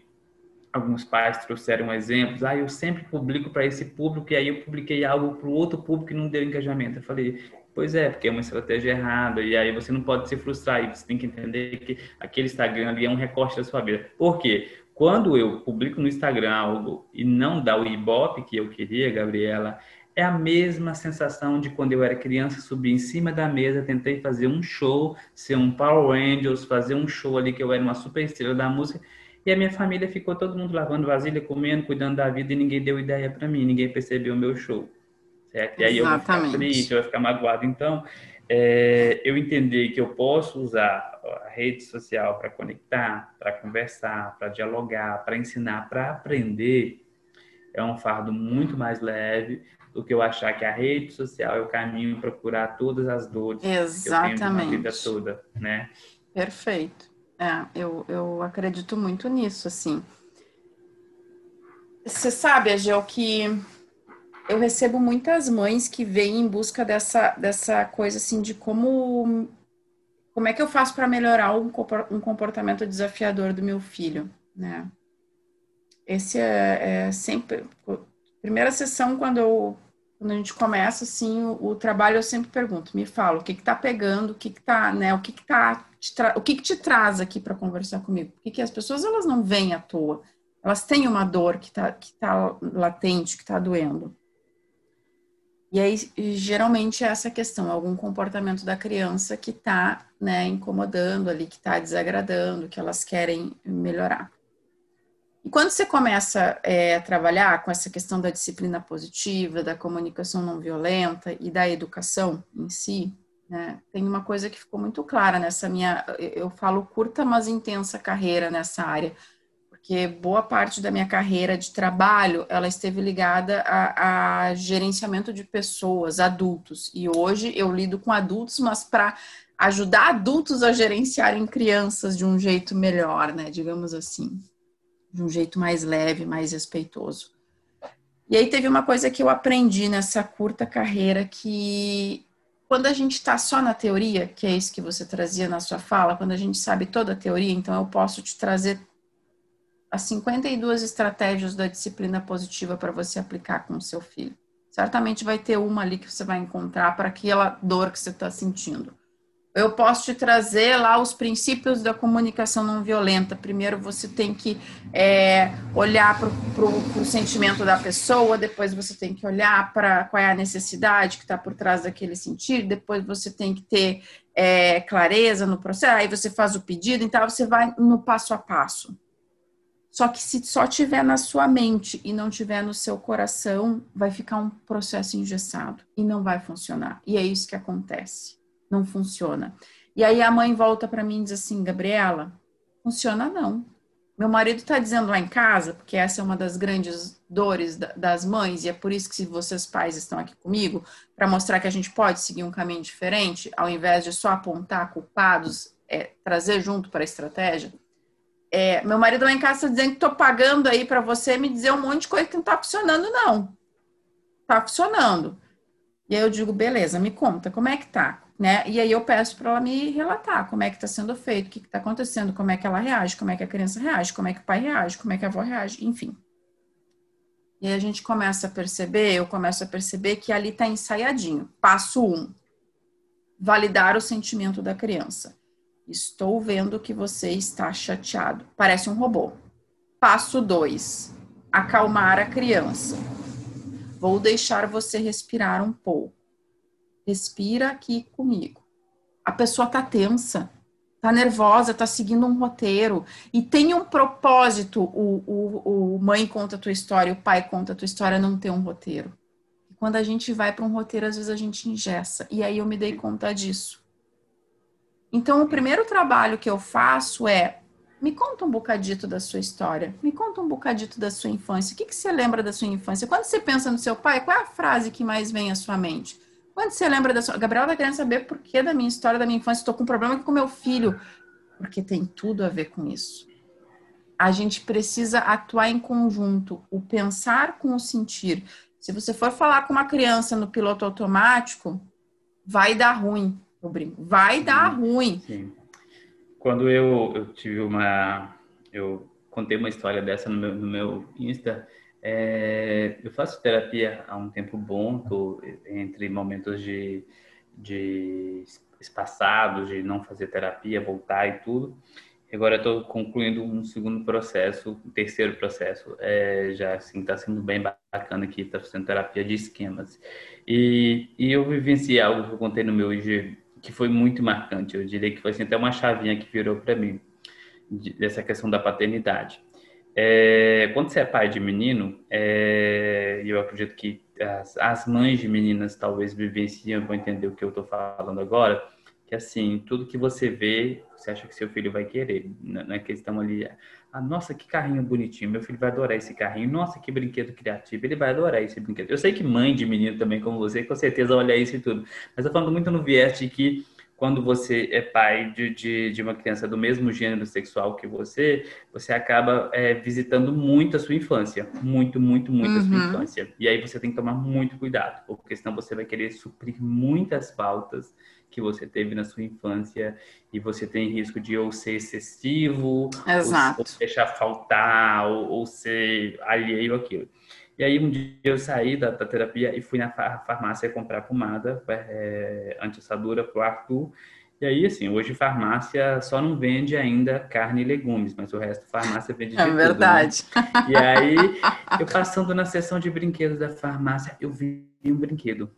[SPEAKER 2] alguns pais trouxeram exemplos. Ah, eu sempre publico para esse público e aí eu publiquei algo para o outro público e não deu engajamento. Eu falei, pois é, porque é uma estratégia errada e aí você não pode se frustrar e você tem que entender que aquele Instagram ali é um recorte da sua vida. Por quê? Quando eu publico no Instagram algo e não dá o ibope que eu queria, Gabriela, é a mesma sensação de quando eu era criança, subi em cima da mesa, tentei fazer um show, ser um Power Angels, fazer um show ali que eu era uma super estrela da música, e a minha família ficou todo mundo lavando vasilha, comendo, cuidando da vida, e ninguém deu ideia para mim, ninguém percebeu o meu show. Certo? E aí Exatamente. eu vou ficar triste, eu vou ficar magoado. Então, é, eu entender que eu posso usar a rede social para conectar, para conversar, para dialogar, para ensinar, para aprender, é um fardo muito mais leve do que eu achar que a rede social é o caminho para curar todas as dores
[SPEAKER 1] Exatamente.
[SPEAKER 2] que eu tenho na vida toda, né?
[SPEAKER 1] Perfeito. É, eu, eu acredito muito nisso, assim. Você sabe, Agel, que eu recebo muitas mães que vêm em busca dessa, dessa coisa assim de como como é que eu faço para melhorar um, comportamento desafiador do meu filho, né? Esse é, é sempre primeira sessão quando eu quando a gente começa assim o, o, trabalho eu sempre pergunto me fala o que que tá pegando o que que tá né o que que tá o que que te traz aqui para conversar comigo? Porque que as pessoas elas não vêm à toa. Elas têm uma dor que tá que tá latente que tá doendo e aí, geralmente, é essa questão, algum comportamento da criança que está né, incomodando ali, que está desagradando, que elas querem melhorar. E quando você começa é, a trabalhar com essa questão da disciplina positiva, da comunicação não violenta e da educação em si, né, tem uma coisa que ficou muito clara nessa minha, eu falo curta, mas intensa carreira nessa área, porque boa parte da minha carreira de trabalho ela esteve ligada a, a gerenciamento de pessoas, adultos, e hoje eu lido com adultos, mas para ajudar adultos a gerenciarem crianças de um jeito melhor, né, digamos assim. De um jeito mais leve, mais respeitoso. E aí teve uma coisa que eu aprendi nessa curta carreira que quando a gente está só na teoria, que é isso que você trazia na sua fala, quando a gente sabe toda a teoria, então eu posso te trazer as 52 estratégias da disciplina positiva para você aplicar com o seu filho. Certamente vai ter uma ali que você vai encontrar para aquela dor que você está sentindo eu posso te trazer lá os princípios da comunicação não violenta. Primeiro você tem que é, olhar para o sentimento da pessoa, depois você tem que olhar para qual é a necessidade que está por trás daquele sentido, depois você tem que ter é, clareza no processo, aí você faz o pedido, então você vai no passo a passo. Só que se só tiver na sua mente e não tiver no seu coração, vai ficar um processo engessado e não vai funcionar. E é isso que acontece não funciona. E aí a mãe volta para mim e diz assim, Gabriela, funciona não. Meu marido está dizendo lá em casa, porque essa é uma das grandes dores das mães, e é por isso que vocês pais estão aqui comigo, para mostrar que a gente pode seguir um caminho diferente, ao invés de só apontar culpados, é, trazer junto para a estratégia. É, meu marido lá em casa está dizendo que estou pagando aí para você me dizer um monte de coisa que não está funcionando, não. Está funcionando. E aí eu digo, beleza, me conta, como é que tá? né? E aí eu peço para ela me relatar como é que está sendo feito, o que está acontecendo, como é que ela reage, como é que a criança reage, como é que o pai reage, como é que a avó reage, enfim. E aí a gente começa a perceber, eu começo a perceber que ali está ensaiadinho. Passo um, validar o sentimento da criança. Estou vendo que você está chateado. Parece um robô. Passo dois, acalmar a criança. Vou deixar você respirar um pouco respira aqui comigo. A pessoa tá tensa, tá nervosa, tá seguindo um roteiro e tem um propósito. O, o, o mãe conta a tua história, o pai conta a tua história, não tem um roteiro. E quando a gente vai para um roteiro, às vezes a gente ingessa. E aí eu me dei conta disso. Então, o primeiro trabalho que eu faço é me conta um bocadito da sua história. Me conta um bocadito da sua infância. O que, que você lembra da sua infância? Quando você pensa no seu pai, qual é a frase que mais vem à sua mente? Quando você lembra da sua. Gabriela tá querendo saber por que da minha história, da minha infância, estou com um problema com meu filho. Porque tem tudo a ver com isso. A gente precisa atuar em conjunto, o pensar com o sentir. Se você for falar com uma criança no piloto automático, vai dar ruim, eu brinco. Vai dar ruim. Sim.
[SPEAKER 2] Quando eu, eu tive uma. Eu contei uma história dessa no meu, no meu Insta é, eu faço terapia há um tempo bom, tô entre momentos de, de espaçados, de não fazer terapia, voltar e tudo. Agora estou concluindo um segundo processo, um terceiro processo. É, já assim está sendo bem bacana aqui, está fazendo terapia de esquemas. E, e eu vivenciei algo que eu contei no meu IG que foi muito marcante. Eu diria que foi assim, até uma chavinha que virou para mim dessa questão da paternidade. É, quando você é pai de menino, é, eu acredito que as, as, mães de meninas talvez vivenciam, vão entender o que eu estou falando agora, que assim, tudo que você vê, você acha que seu filho vai querer. Não é questão ali, ah, nossa, que carrinho bonitinho, meu filho vai adorar esse carrinho, nossa, que brinquedo criativo, ele vai adorar esse brinquedo. Eu sei que mãe de menino também, como você, com certeza olha isso e tudo, mas eu falando muito no viés de que quando você é pai de, de, de, uma criança do mesmo gênero sexual que você, você acaba é, visitando muito a sua infância. Muito, muito, muito uhum. a sua uhum. infância. E aí você tem que tomar muito cuidado, porque senão você vai querer suprir muitas faltas que você teve na sua infância e você tem risco de ou ser excessivo,
[SPEAKER 1] Exato.
[SPEAKER 2] Ou, ou deixar faltar, ou, ou ser alheio àquilo. E aí um dia eu saí da, da terapia e fui na farmácia comprar pomada é, anti-assadura para o Arthur. E aí, assim, hoje farmácia só não vende ainda carne e legumes, mas o resto farmácia vende de
[SPEAKER 1] É verdade.
[SPEAKER 2] Tudo, né? E aí, eu passando na seção de brinquedos da farmácia, eu vi um brinquedo.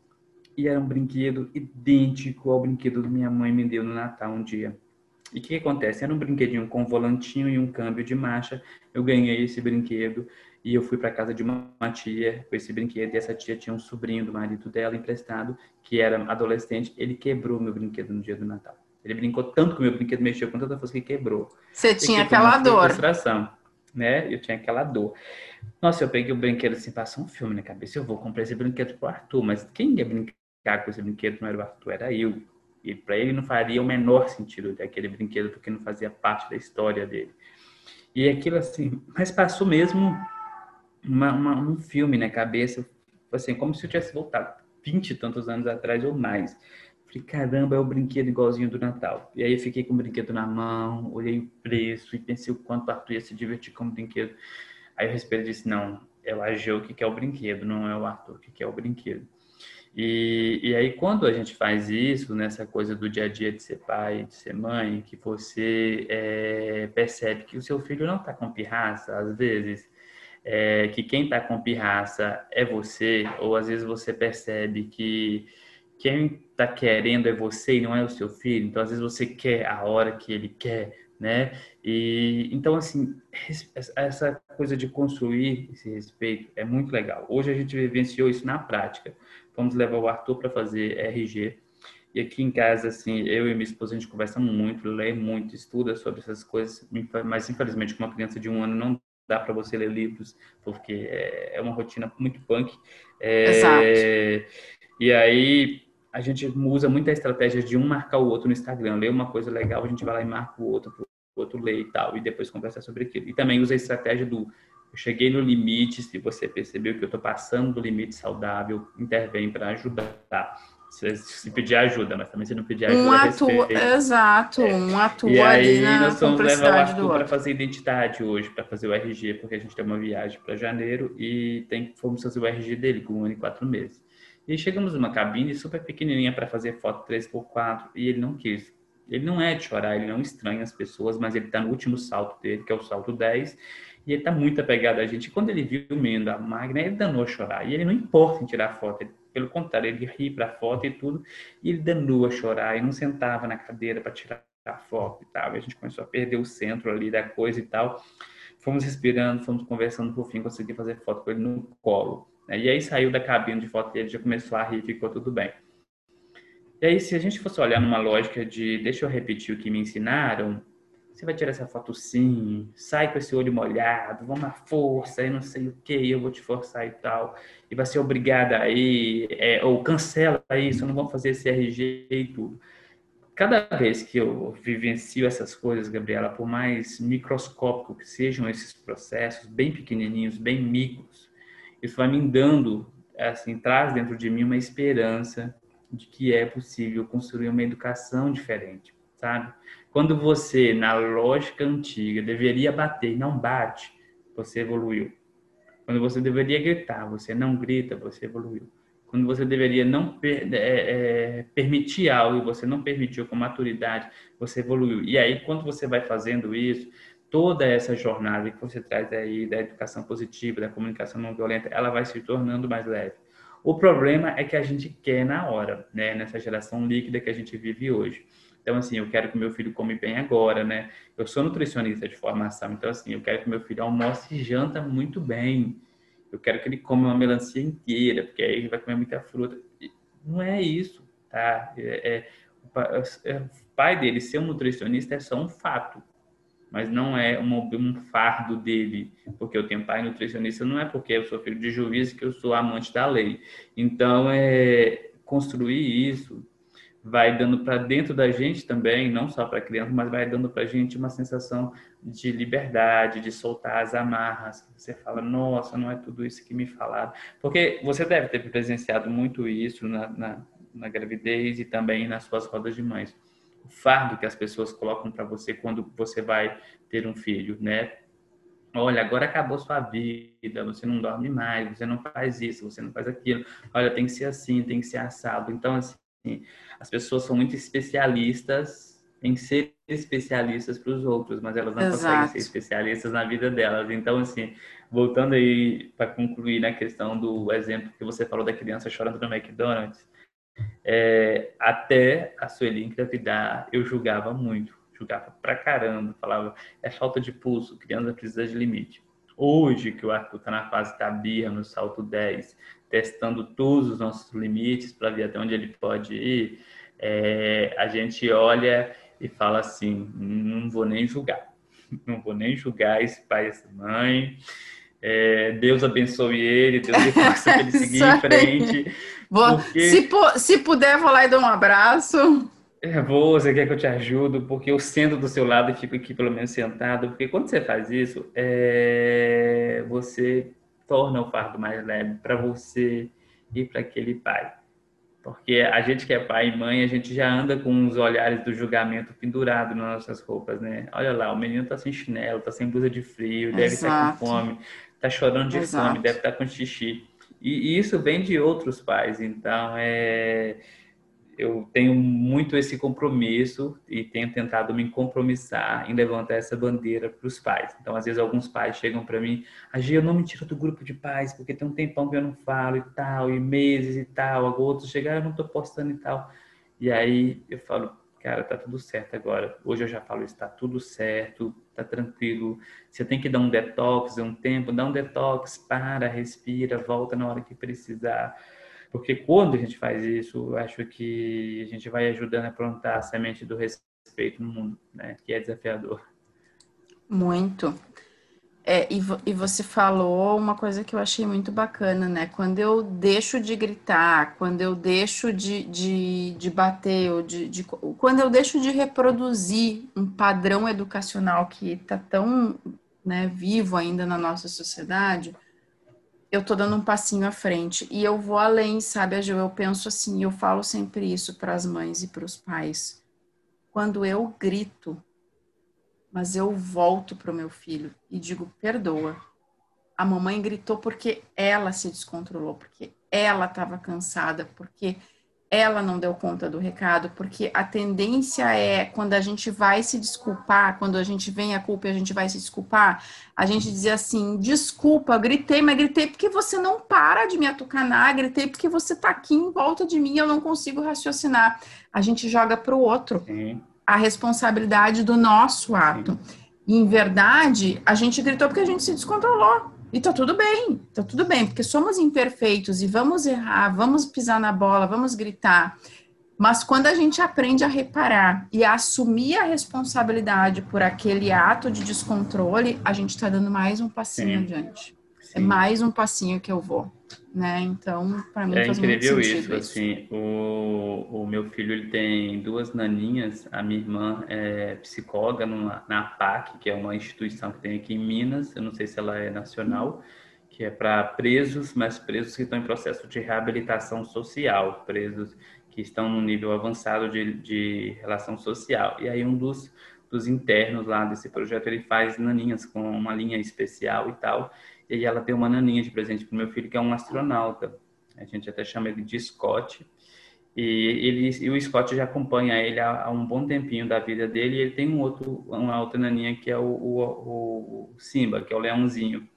[SPEAKER 2] E era um brinquedo idêntico ao brinquedo que minha mãe me deu no Natal um dia. E o que, que, acontece? Era um brinquedinho com um volantinho e um câmbio de marcha. Eu ganhei esse brinquedo e eu fui para casa de uma tia com esse brinquedo. E essa tia tinha um sobrinho do marido dela emprestado, que era adolescente. Ele quebrou meu brinquedo no dia do Natal. Ele brincou tanto com o meu brinquedo, mexeu com tanta força que quebrou.
[SPEAKER 1] Você tinha aquela dor.
[SPEAKER 2] Frustração, né? Eu tinha aquela dor. Nossa, eu peguei o brinquedo assim, passou um filme na cabeça. Eu vou comprar esse brinquedo pro Arthur, mas quem ia brincar com esse brinquedo não era o Arthur, era eu. E para ele não faria o menor sentido ter aquele brinquedo, porque não fazia parte da história dele. E aquilo assim, mas passou mesmo uma, uma, um filme na cabeça, assim, como se eu tivesse voltado vinte e tantos anos atrás ou mais. Falei, caramba, é o brinquedo igualzinho do Natal. E aí eu fiquei com o brinquedo na mão, olhei o preço e pensei o quanto o Arthur ia se divertir com o brinquedo. Aí o respeito disse, não, é o Ageu que quer o brinquedo, não é o Arthur que quer o brinquedo. E, e aí quando a gente faz isso, nessa coisa do dia a dia de ser pai, de ser mãe, que você é, percebe que o seu filho não está com pirraça, às vezes, é, que quem está com pirraça é você, ou às vezes você percebe que quem está querendo é você e não é o seu filho. Então, às vezes você quer a hora que ele quer, né? E então assim, essa coisa de construir esse respeito é muito legal. Hoje a gente vivenciou isso na prática. Vamos levar o Arthur para fazer RG. E aqui em casa, assim, eu e minha esposa, a gente conversa muito, lê muito, estuda sobre essas coisas, mas infelizmente com uma criança de um ano não dá para você ler livros, porque é uma rotina muito punk. É, Exato. E aí, a gente usa muita estratégia de um marcar o outro no Instagram. Lê uma coisa legal, a gente vai lá e marca o outro, o outro lê e tal, e depois conversa sobre aquilo. E também usa a estratégia do eu cheguei no limite, se você percebeu que eu estou passando do limite saudável, intervém para ajudar. Se, se, pedir ajuda, mas também se não pedir ajuda.
[SPEAKER 1] Um atua, exato, é. um atua
[SPEAKER 2] e
[SPEAKER 1] aí
[SPEAKER 2] ali na nós vamos levar o Arthur para fazer identidade hoje, para fazer o RG, porque a gente tem uma viagem para janeiro e tem, fomos fazer o RG dele com um ano e quatro meses. E chegamos numa cabine super pequenininha para fazer foto 3x4 e ele não quis. Ele não é de chorar, ele não estranha as pessoas, mas ele está no último salto dele, que é o salto 10, e ele está muito apegado a gente. Quando ele viu o menino da Magna, ele danou a chorar. E ele não importa em tirar foto, ele, pelo contrário, ele ri para a foto e tudo, e ele danou a chorar e não sentava na cadeira para tirar a foto e tal. E a gente começou a perder o centro ali da coisa e tal. Fomos respirando, fomos conversando, por fim consegui fazer foto com ele no colo. Né? E aí saiu da cabine de foto dele, já começou a rir, ficou tudo bem. E aí, se a gente fosse olhar numa lógica de deixa eu repetir o que me ensinaram, você vai tirar essa foto sim, sai com esse olho molhado, vamos à força, e não sei o que, eu vou te forçar e tal, e vai ser obrigada aí, é, ou cancela isso, não vou fazer esse RG e tudo. Cada vez que eu vivencio essas coisas, Gabriela, por mais microscópico que sejam esses processos, bem pequenininhos, bem micros, isso vai me dando, assim, traz dentro de mim uma esperança de que é possível construir uma educação diferente, sabe? Quando você, na lógica antiga, deveria bater não bate, você evoluiu. Quando você deveria gritar, você não grita, você evoluiu. Quando você deveria não per, é, é, permitir algo e você não permitiu com maturidade, você evoluiu. E aí, quando você vai fazendo isso, toda essa jornada que você traz aí da educação positiva, da comunicação não violenta, ela vai se tornando mais leve. O problema é que a gente quer na hora, né? Nessa geração líquida que a gente vive hoje. Então, assim, eu quero que meu filho come bem agora, né? Eu sou nutricionista de formação, então, assim, eu quero que meu filho almoce e janta muito bem. Eu quero que ele come uma melancia inteira, porque aí ele vai comer muita fruta. Não é isso, tá? É, é, é o pai dele ser um nutricionista é só um fato mas não é um, um fardo dele, porque eu tenho pai nutricionista, não é porque eu sou filho de juiz que eu sou amante da lei. Então, é construir isso vai dando para dentro da gente também, não só para criança, mas vai dando para a gente uma sensação de liberdade, de soltar as amarras. Você fala, nossa, não é tudo isso que me falaram. Porque você deve ter presenciado muito isso na, na, na gravidez e também nas suas rodas de mães o fardo que as pessoas colocam para você quando você vai ter um filho, né? Olha, agora acabou sua vida, você não dorme mais, você não faz isso, você não faz aquilo. Olha, tem que ser assim, tem que ser assado. Então, assim, as pessoas são muito especialistas em ser especialistas para os outros, mas elas não Exato. conseguem ser especialistas na vida delas. Então, assim, voltando aí para concluir na questão do exemplo que você falou da criança chorando no McDonald's, é, até a Sueli engravidar, eu julgava muito. julgava pra caramba, falava, é falta de pulso, criança precisa de limite. Hoje, que o Arthur está na fase da birra, no salto 10, testando todos os nossos limites para ver até onde ele pode ir, é, a gente olha e fala assim: não vou nem julgar, (laughs) não vou nem julgar esse pai essa mãe. É, Deus abençoe ele, Deus lhe faça ele (laughs) seguir em frente.
[SPEAKER 1] Vou, porque... se, se puder, vou lá e dou um abraço.
[SPEAKER 2] É, vou, você quer que eu te ajude? Porque eu sento do seu lado e fico aqui pelo menos sentado. Porque quando você faz isso, é... você torna o fardo mais leve para você e para aquele pai. Porque a gente que é pai e mãe, a gente já anda com os olhares do julgamento pendurado nas nossas roupas, né? Olha lá, o menino tá sem chinelo, tá sem blusa de frio, deve estar com fome, tá chorando de Exato. fome, deve estar com xixi. E, e isso vem de outros pais, então é eu tenho muito esse compromisso e tenho tentado me compromissar em levantar essa bandeira para os pais. Então, às vezes, alguns pais chegam para mim, Agi, eu não me tiro do grupo de pais, porque tem um tempão que eu não falo e tal, e meses e tal. Outros chegam, ah, eu não estou postando e tal. E aí eu falo, cara, tá tudo certo agora. Hoje eu já falo, está tudo certo, tá tranquilo. Você tem que dar um detox, um tempo, dá um detox, para, respira, volta na hora que precisar porque quando a gente faz isso, eu acho que a gente vai ajudando a plantar a semente do respeito no mundo, né? Que é desafiador.
[SPEAKER 1] Muito. É, e, e você falou uma coisa que eu achei muito bacana, né? Quando eu deixo de gritar, quando eu deixo de, de, de bater, ou de, de, quando eu deixo de reproduzir um padrão educacional que está tão né, vivo ainda na nossa sociedade, eu tô dando um passinho à frente e eu vou além, sabe, a Eu penso assim, eu falo sempre isso para as mães e para os pais. Quando eu grito, mas eu volto pro meu filho e digo: "Perdoa. A mamãe gritou porque ela se descontrolou, porque ela estava cansada, porque ela não deu conta do recado, porque a tendência é, quando a gente vai se desculpar, quando a gente vem a culpa e a gente vai se desculpar, a gente dizer assim: desculpa, gritei, mas gritei porque você não para de me atucanar, gritei porque você tá aqui em volta de mim, eu não consigo raciocinar. A gente joga para o outro Sim. A responsabilidade do nosso ato. E, em verdade, a gente gritou porque a gente se descontrolou. E tá tudo bem, tá tudo bem, porque somos imperfeitos e vamos errar, vamos pisar na bola, vamos gritar. Mas quando a gente aprende a reparar e a assumir a responsabilidade por aquele ato de descontrole, a gente está dando mais um passinho Sim. adiante. É Sim. É mais um passinho que eu vou né? Então, para mim
[SPEAKER 2] é
[SPEAKER 1] faz
[SPEAKER 2] incrível
[SPEAKER 1] muito
[SPEAKER 2] isso, isso, assim, o, o meu filho ele tem duas naninhas, a minha irmã é psicóloga numa, na APAC, que é uma instituição que tem aqui em Minas, eu não sei se ela é nacional, que é para presos, mas presos que estão em processo de reabilitação social, presos que estão no nível avançado de, de relação social. E aí um dos, dos internos lá desse projeto, ele faz naninhas com uma linha especial e tal, e aí ela deu uma naninha de presente para o meu filho, que é um astronauta. A gente até chama ele de Scott. E, ele, e o Scott já acompanha ele há, há, um bom tempinho da vida dele. E ele tem um outro, uma outra naninha que é o, o, o Simba, que é o leãozinho.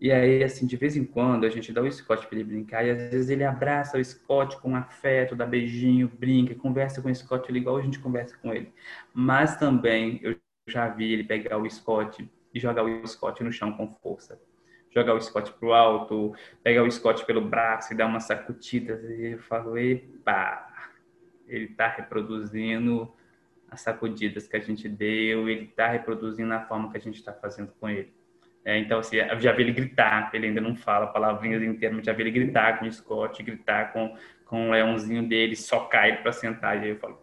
[SPEAKER 2] E aí, assim, de vez em quando a gente dá o Scott para ele brincar e às vezes ele abraça o Scott com afeto, dá beijinho, brinca, conversa com o Scott igual a gente conversa com ele. Mas também eu já vi ele pegar o Scott e jogar o Scott no chão com força jogar o Scott pro alto, pegar o Scott pelo braço e dar uma sacudida. E eu falo, epa, ele está reproduzindo as sacudidas que a gente deu, ele está reproduzindo a forma que a gente está fazendo com ele. É, então, assim, eu já vi ele gritar, ele ainda não fala palavrinhas inteiras, mas já vi ele gritar com o Scott, gritar com, com o leãozinho dele, socar ele para sentar. E aí eu falo,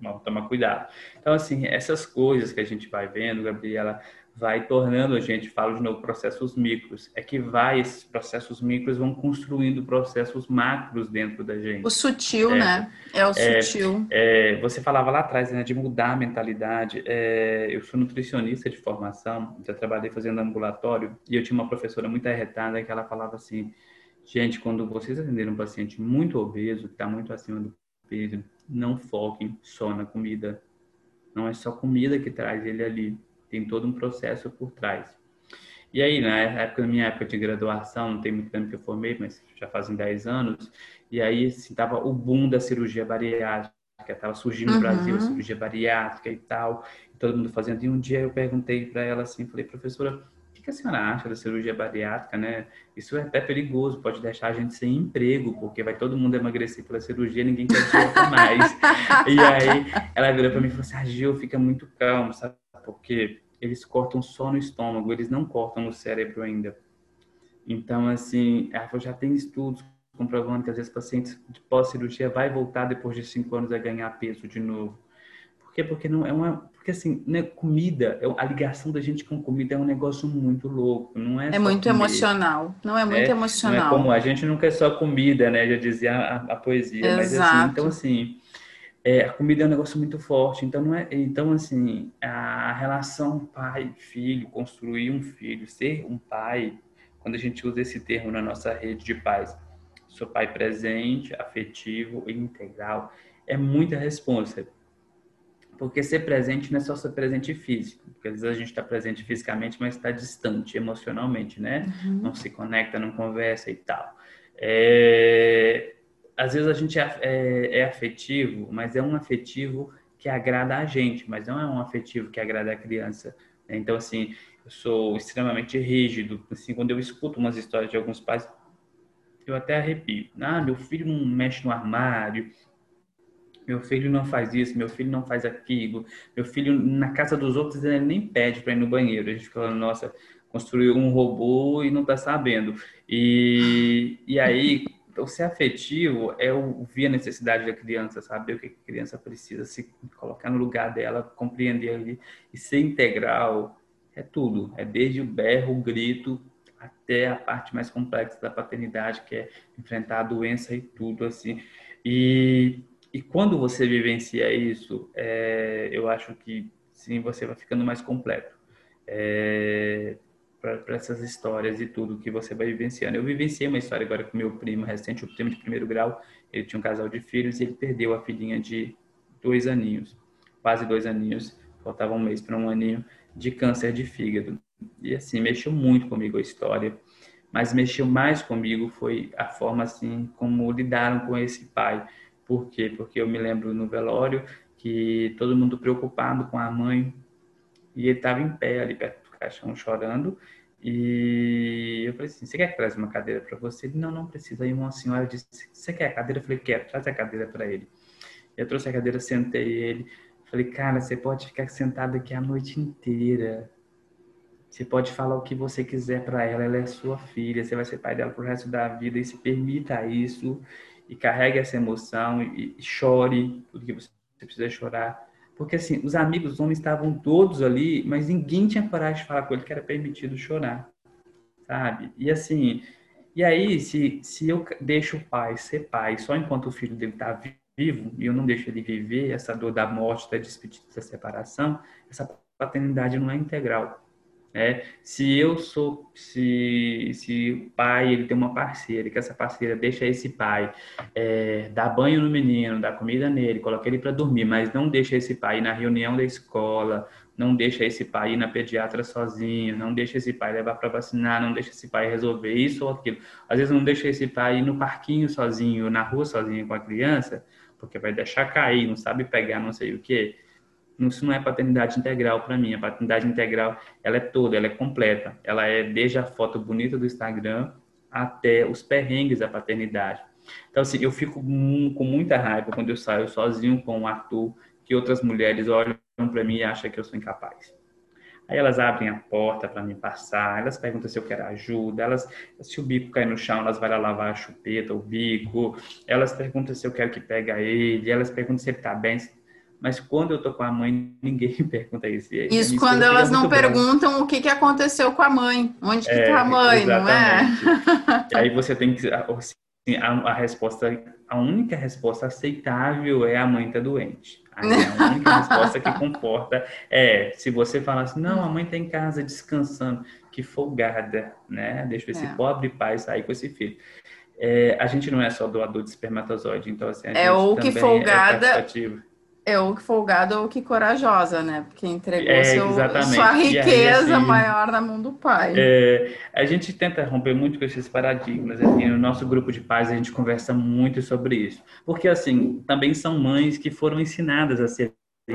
[SPEAKER 2] vamos tomar cuidado. Então, assim, essas coisas que a gente vai vendo, Gabriela, vai tornando a gente, falo de novo, processos micros, é que vai, esses processos micros vão construindo processos macros dentro da gente.
[SPEAKER 1] O sutil, é, né? É o é, sutil.
[SPEAKER 2] É, você falava lá atrás, né, de mudar a mentalidade. É, eu sou nutricionista de formação, já trabalhei fazendo ambulatório, e eu tinha uma professora muito arretada que ela falava assim, gente, quando vocês atenderem um paciente muito obeso, que está muito acima do peso, não foquem só na comida. Não é só comida que traz ele ali tem todo um processo por trás. E aí, na época, na minha época de graduação, não tem muito tempo que eu formei, mas já fazem 10 anos, e aí, assim, tava o boom da cirurgia bariátrica, estava surgindo uhum. no Brasil a cirurgia bariátrica e tal, todo mundo fazendo. E um dia eu perguntei para ela assim, falei, professora, o que a senhora acha da cirurgia bariátrica, né? Isso é até perigoso, pode deixar a gente sem emprego, porque vai todo mundo emagrecer pela cirurgia, ninguém quer mais. (laughs) e aí ela virou para mim e falou assim, ah, Gil, fica muito calmo, sabe? Porque eles cortam só no estômago, eles não cortam no cérebro ainda. Então, assim, já tem estudos comprovando que às vezes pacientes de pós-cirurgia vai voltar depois de cinco anos a ganhar peso de novo. Por quê? Porque não é uma, porque assim, né, comida, é a ligação da gente com comida é um negócio muito louco, não é?
[SPEAKER 1] É muito comer. emocional, não é muito é, emocional. Não é
[SPEAKER 2] como a gente nunca é só comida, né? Já dizia a, a poesia, Exato. mas assim, então assim, é, a comida é um negócio muito forte, então não é, então assim, a relação pai-filho, construir um filho, ser um pai, quando a gente usa esse termo na nossa rede de pais, seu pai presente, afetivo e integral, é muita responsa. Porque ser presente não é só ser presente físico, porque às vezes a gente está presente fisicamente, mas está distante emocionalmente, né? Uhum. Não se conecta, não conversa e tal. É... Às vezes a gente é, é, é afetivo, mas é um afetivo que agrada a gente, mas não é um afetivo que agrada a criança. Né? Então, assim, eu sou extremamente rígido. Assim, quando eu escuto umas histórias de alguns pais, eu até arrepio. Ah, meu filho não mexe no armário, meu filho não faz isso, meu filho não faz aquilo, meu filho na casa dos outros ele nem pede para ir no banheiro. A gente fala, nossa, construiu um robô e não está sabendo. E, e aí, o ser afetivo é ouvir a necessidade da criança, saber o que a criança precisa, se colocar no lugar dela, compreender ali e ser integral. É tudo, é desde o berro, o grito, até a parte mais complexa da paternidade, que é enfrentar a doença e tudo assim. E, e quando você vivencia isso, é, eu acho que sim, você vai ficando mais completo. É, para essas histórias e tudo que você vai vivenciando. Eu vivenciei uma história agora com meu primo recente, o primo de primeiro grau. Ele tinha um casal de filhos e ele perdeu a filhinha de dois aninhos, quase dois aninhos, faltava um mês para um aninho, de câncer de fígado. E assim, mexeu muito comigo a história, mas mexeu mais comigo foi a forma assim como lidaram com esse pai. Por quê? Porque eu me lembro no velório que todo mundo preocupado com a mãe e ele estava em pé ali perto caixão chorando e eu falei assim, você quer que traz uma cadeira para você? Ele, não, não precisa. Aí uma senhora disse, você quer a cadeira? Eu falei, quero, traz a cadeira para ele. Eu trouxe a cadeira, sentei ele. Falei, cara, você pode ficar sentado aqui a noite inteira. Você pode falar o que você quiser para ela, ela é sua filha, você vai ser pai dela pro resto da vida e se permita isso e carregue essa emoção e, e chore tudo que você precisa chorar. Porque assim, os amigos os homens estavam todos ali, mas ninguém tinha coragem de falar com ele que era permitido chorar, sabe? E assim, e aí se, se eu deixo o pai ser pai só enquanto o filho dele está vivo e eu não deixo ele viver essa dor da morte, da despedida, da separação, essa paternidade não é integral. É, se eu sou, se, se o pai ele tem uma parceira, que essa parceira deixa esse pai é, dar banho no menino, dar comida nele, coloca ele para dormir, mas não deixa esse pai ir na reunião da escola, não deixa esse pai ir na pediatra sozinho, não deixa esse pai levar para vacinar, não deixa esse pai resolver isso ou aquilo. Às vezes não deixa esse pai ir no parquinho sozinho, na rua sozinho com a criança, porque vai deixar cair, não sabe pegar, não sei o quê isso não é paternidade integral para mim. A paternidade integral, ela é toda, ela é completa. Ela é desde a foto bonita do Instagram até os perrengues da paternidade. Então, assim, eu fico com muita raiva quando eu saio sozinho com o Arthur, que outras mulheres olham para mim e acham que eu sou incapaz. Aí elas abrem a porta para me passar, elas perguntam se eu quero ajuda, elas, se o bico cair no chão, elas vão lá lavar a chupeta, o bico, elas perguntam se eu quero que pegue ele, elas perguntam se ele está bem, mas quando eu tô com a mãe, (laughs) ninguém pergunta isso.
[SPEAKER 1] Isso quando elas não perguntam bravo. o que, que aconteceu com a mãe, onde que é, tá a mãe, exatamente. não é? (laughs)
[SPEAKER 2] E aí você tem que assim, a, a, resposta, a única resposta aceitável é a mãe tá doente. Aí é a (laughs) única resposta que comporta é se você falar assim, não, a mãe tá em casa descansando, que folgada, né? Deixa esse é. pobre pai sair com esse filho. É, a gente não é só doador de espermatozoide, então assim,
[SPEAKER 1] é ou que é folgada, é é ou que folgada ou que corajosa, né? Porque entregou é, seu, sua riqueza aí, assim, maior na mão do pai.
[SPEAKER 2] É, a gente tenta romper muito com esses paradigmas. Assim, no nosso grupo de pais a gente conversa muito sobre isso. Porque, assim, também são mães que foram ensinadas a ser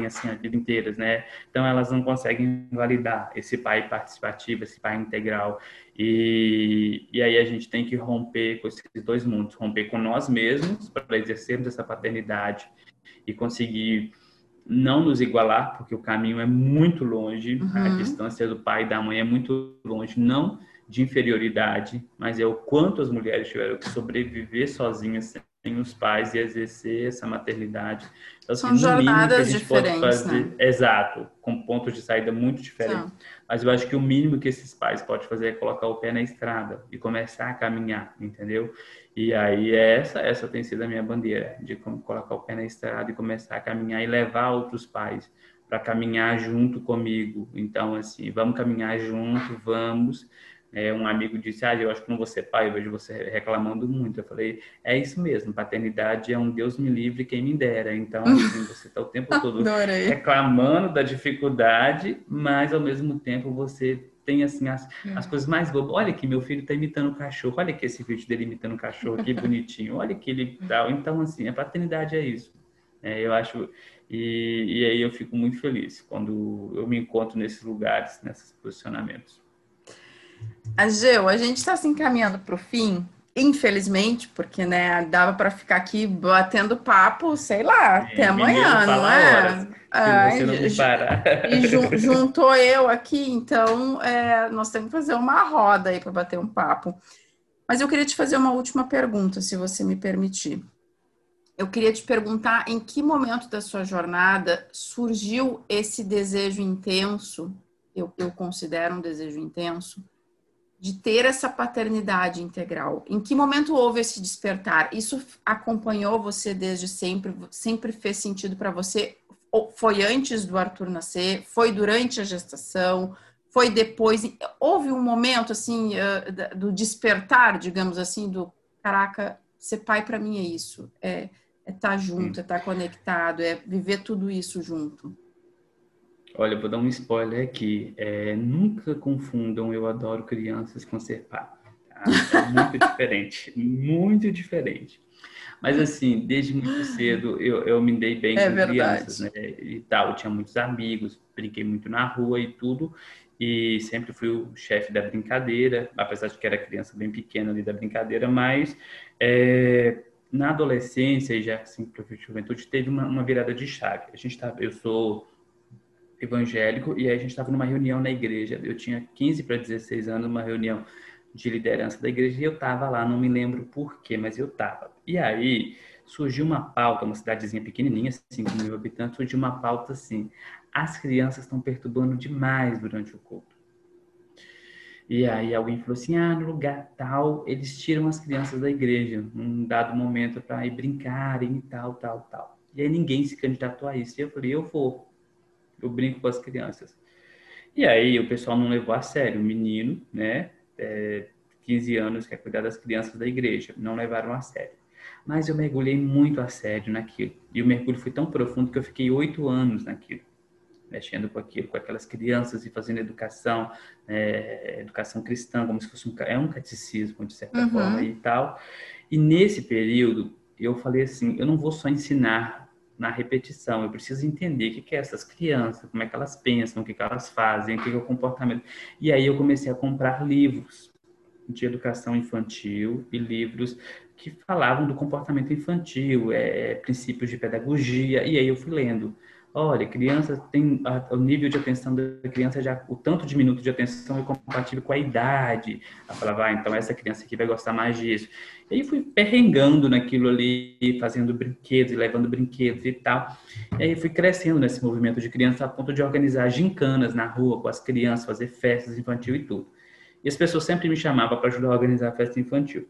[SPEAKER 2] assim a vida inteira, né? Então elas não conseguem validar esse pai participativo, esse pai integral. E, e aí a gente tem que romper com esses dois mundos, romper com nós mesmos para exercermos essa paternidade e conseguir não nos igualar, porque o caminho é muito longe, uhum. a distância do pai e da mãe é muito longe, não de inferioridade, mas é o quanto as mulheres tiveram que sobreviver sozinhas sem os pais e exercer essa maternidade.
[SPEAKER 1] Então, assim, São jornadas diferentes, fazer, né?
[SPEAKER 2] Exato, com pontos de saída muito diferentes. Mas eu acho que o mínimo que esses pais podem fazer é colocar o pé na estrada e começar a caminhar, entendeu? E aí essa, essa tem sido a minha bandeira, de colocar o pé na estrada e começar a caminhar e levar outros pais para caminhar junto comigo. Então, assim, vamos caminhar junto, vamos. É, um amigo disse, ah, eu acho que não vou ser pai, eu vejo você reclamando muito. Eu falei, é isso mesmo, paternidade é um Deus me livre, quem me dera. Então, (laughs) assim, você está o tempo todo reclamando da dificuldade, mas ao mesmo tempo você tem assim as, hum. as coisas mais bobas. Olha que meu filho está imitando o cachorro. Olha que esse vídeo dele imitando o cachorro, que bonitinho. Olha que ele tal. Então assim, a paternidade é isso. É, eu acho e, e aí eu fico muito feliz quando eu me encontro nesses lugares, nesses posicionamentos.
[SPEAKER 1] Ageu, a gente está se encaminhando para o fim, infelizmente, porque né, dava para ficar aqui batendo papo, sei lá, é, até amanhã, não é? Ai, e jun, (laughs) juntou eu aqui, então é, nós temos que fazer uma roda aí para bater um papo. Mas eu queria te fazer uma última pergunta, se você me permitir. Eu queria te perguntar em que momento da sua jornada surgiu esse desejo intenso, eu, eu considero um desejo intenso, de ter essa paternidade integral? Em que momento houve esse despertar? Isso acompanhou você desde sempre? Sempre fez sentido para você? Foi antes do Arthur nascer? Foi durante a gestação? Foi depois? Houve um momento assim do despertar, digamos assim, do caraca, ser pai para mim é isso, é estar é tá junto, é estar tá conectado, é viver tudo isso junto.
[SPEAKER 2] Olha, vou dar um spoiler aqui. É, nunca confundam Eu Adoro Crianças com Ser Pai. Tá? É muito (laughs) diferente. Muito diferente. Mas, assim, desde muito cedo eu, eu me dei bem é com verdade. crianças, né? E tal. Eu tinha muitos amigos, brinquei muito na rua e tudo. E sempre fui o chefe da brincadeira, apesar de que era criança bem pequena ali da brincadeira, mas é, na adolescência e já assim, para a juventude, teve uma, uma virada de chave. A gente tá, eu sou evangélico, e aí a gente estava numa reunião na igreja. Eu tinha 15 para 16 anos, uma reunião de liderança da igreja, e eu estava lá, não me lembro por quê, mas eu estava. E aí surgiu uma pauta, uma cidadezinha pequenininha, 5 mil habitantes, surgiu uma pauta assim: as crianças estão perturbando demais durante o culto. E aí alguém falou assim: ah, no lugar tal, eles tiram as crianças da igreja, num dado momento para ir brincarem e tal, tal, tal. E aí ninguém se candidatou a isso. E eu falei: eu vou eu brinco com as crianças. E aí o pessoal não levou a sério. O menino, né, é, 15 anos, quer cuidar das crianças da igreja, não levaram a sério. Mas eu mergulhei muito a sério naquilo. E o mergulho foi tão profundo que eu fiquei oito anos naquilo. Mexendo com aquilo, com aquelas crianças e fazendo educação, é, educação cristã, como se fosse um, é um catecismo, de certa uhum. forma e tal. E nesse período, eu falei assim: eu não vou só ensinar na repetição. Eu preciso entender o que é essas crianças, como é que elas pensam, o que, que elas fazem, o que é o comportamento. E aí eu comecei a comprar livros de educação infantil e livros que falavam do comportamento infantil, é, princípios de pedagogia, e aí eu fui lendo. Olha, criança tem o nível de atenção da criança já o tanto de minuto de atenção é compatível com a idade. Ela falava, ah, então essa criança aqui vai gostar mais disso. E aí fui perrengando naquilo ali, fazendo brinquedos, levando brinquedos e tal. E aí fui crescendo nesse movimento de criança a ponto de organizar gincanas na rua com as crianças, fazer festas infantil e tudo. E as pessoas sempre me chamavam para ajudar a organizar a festa infantil.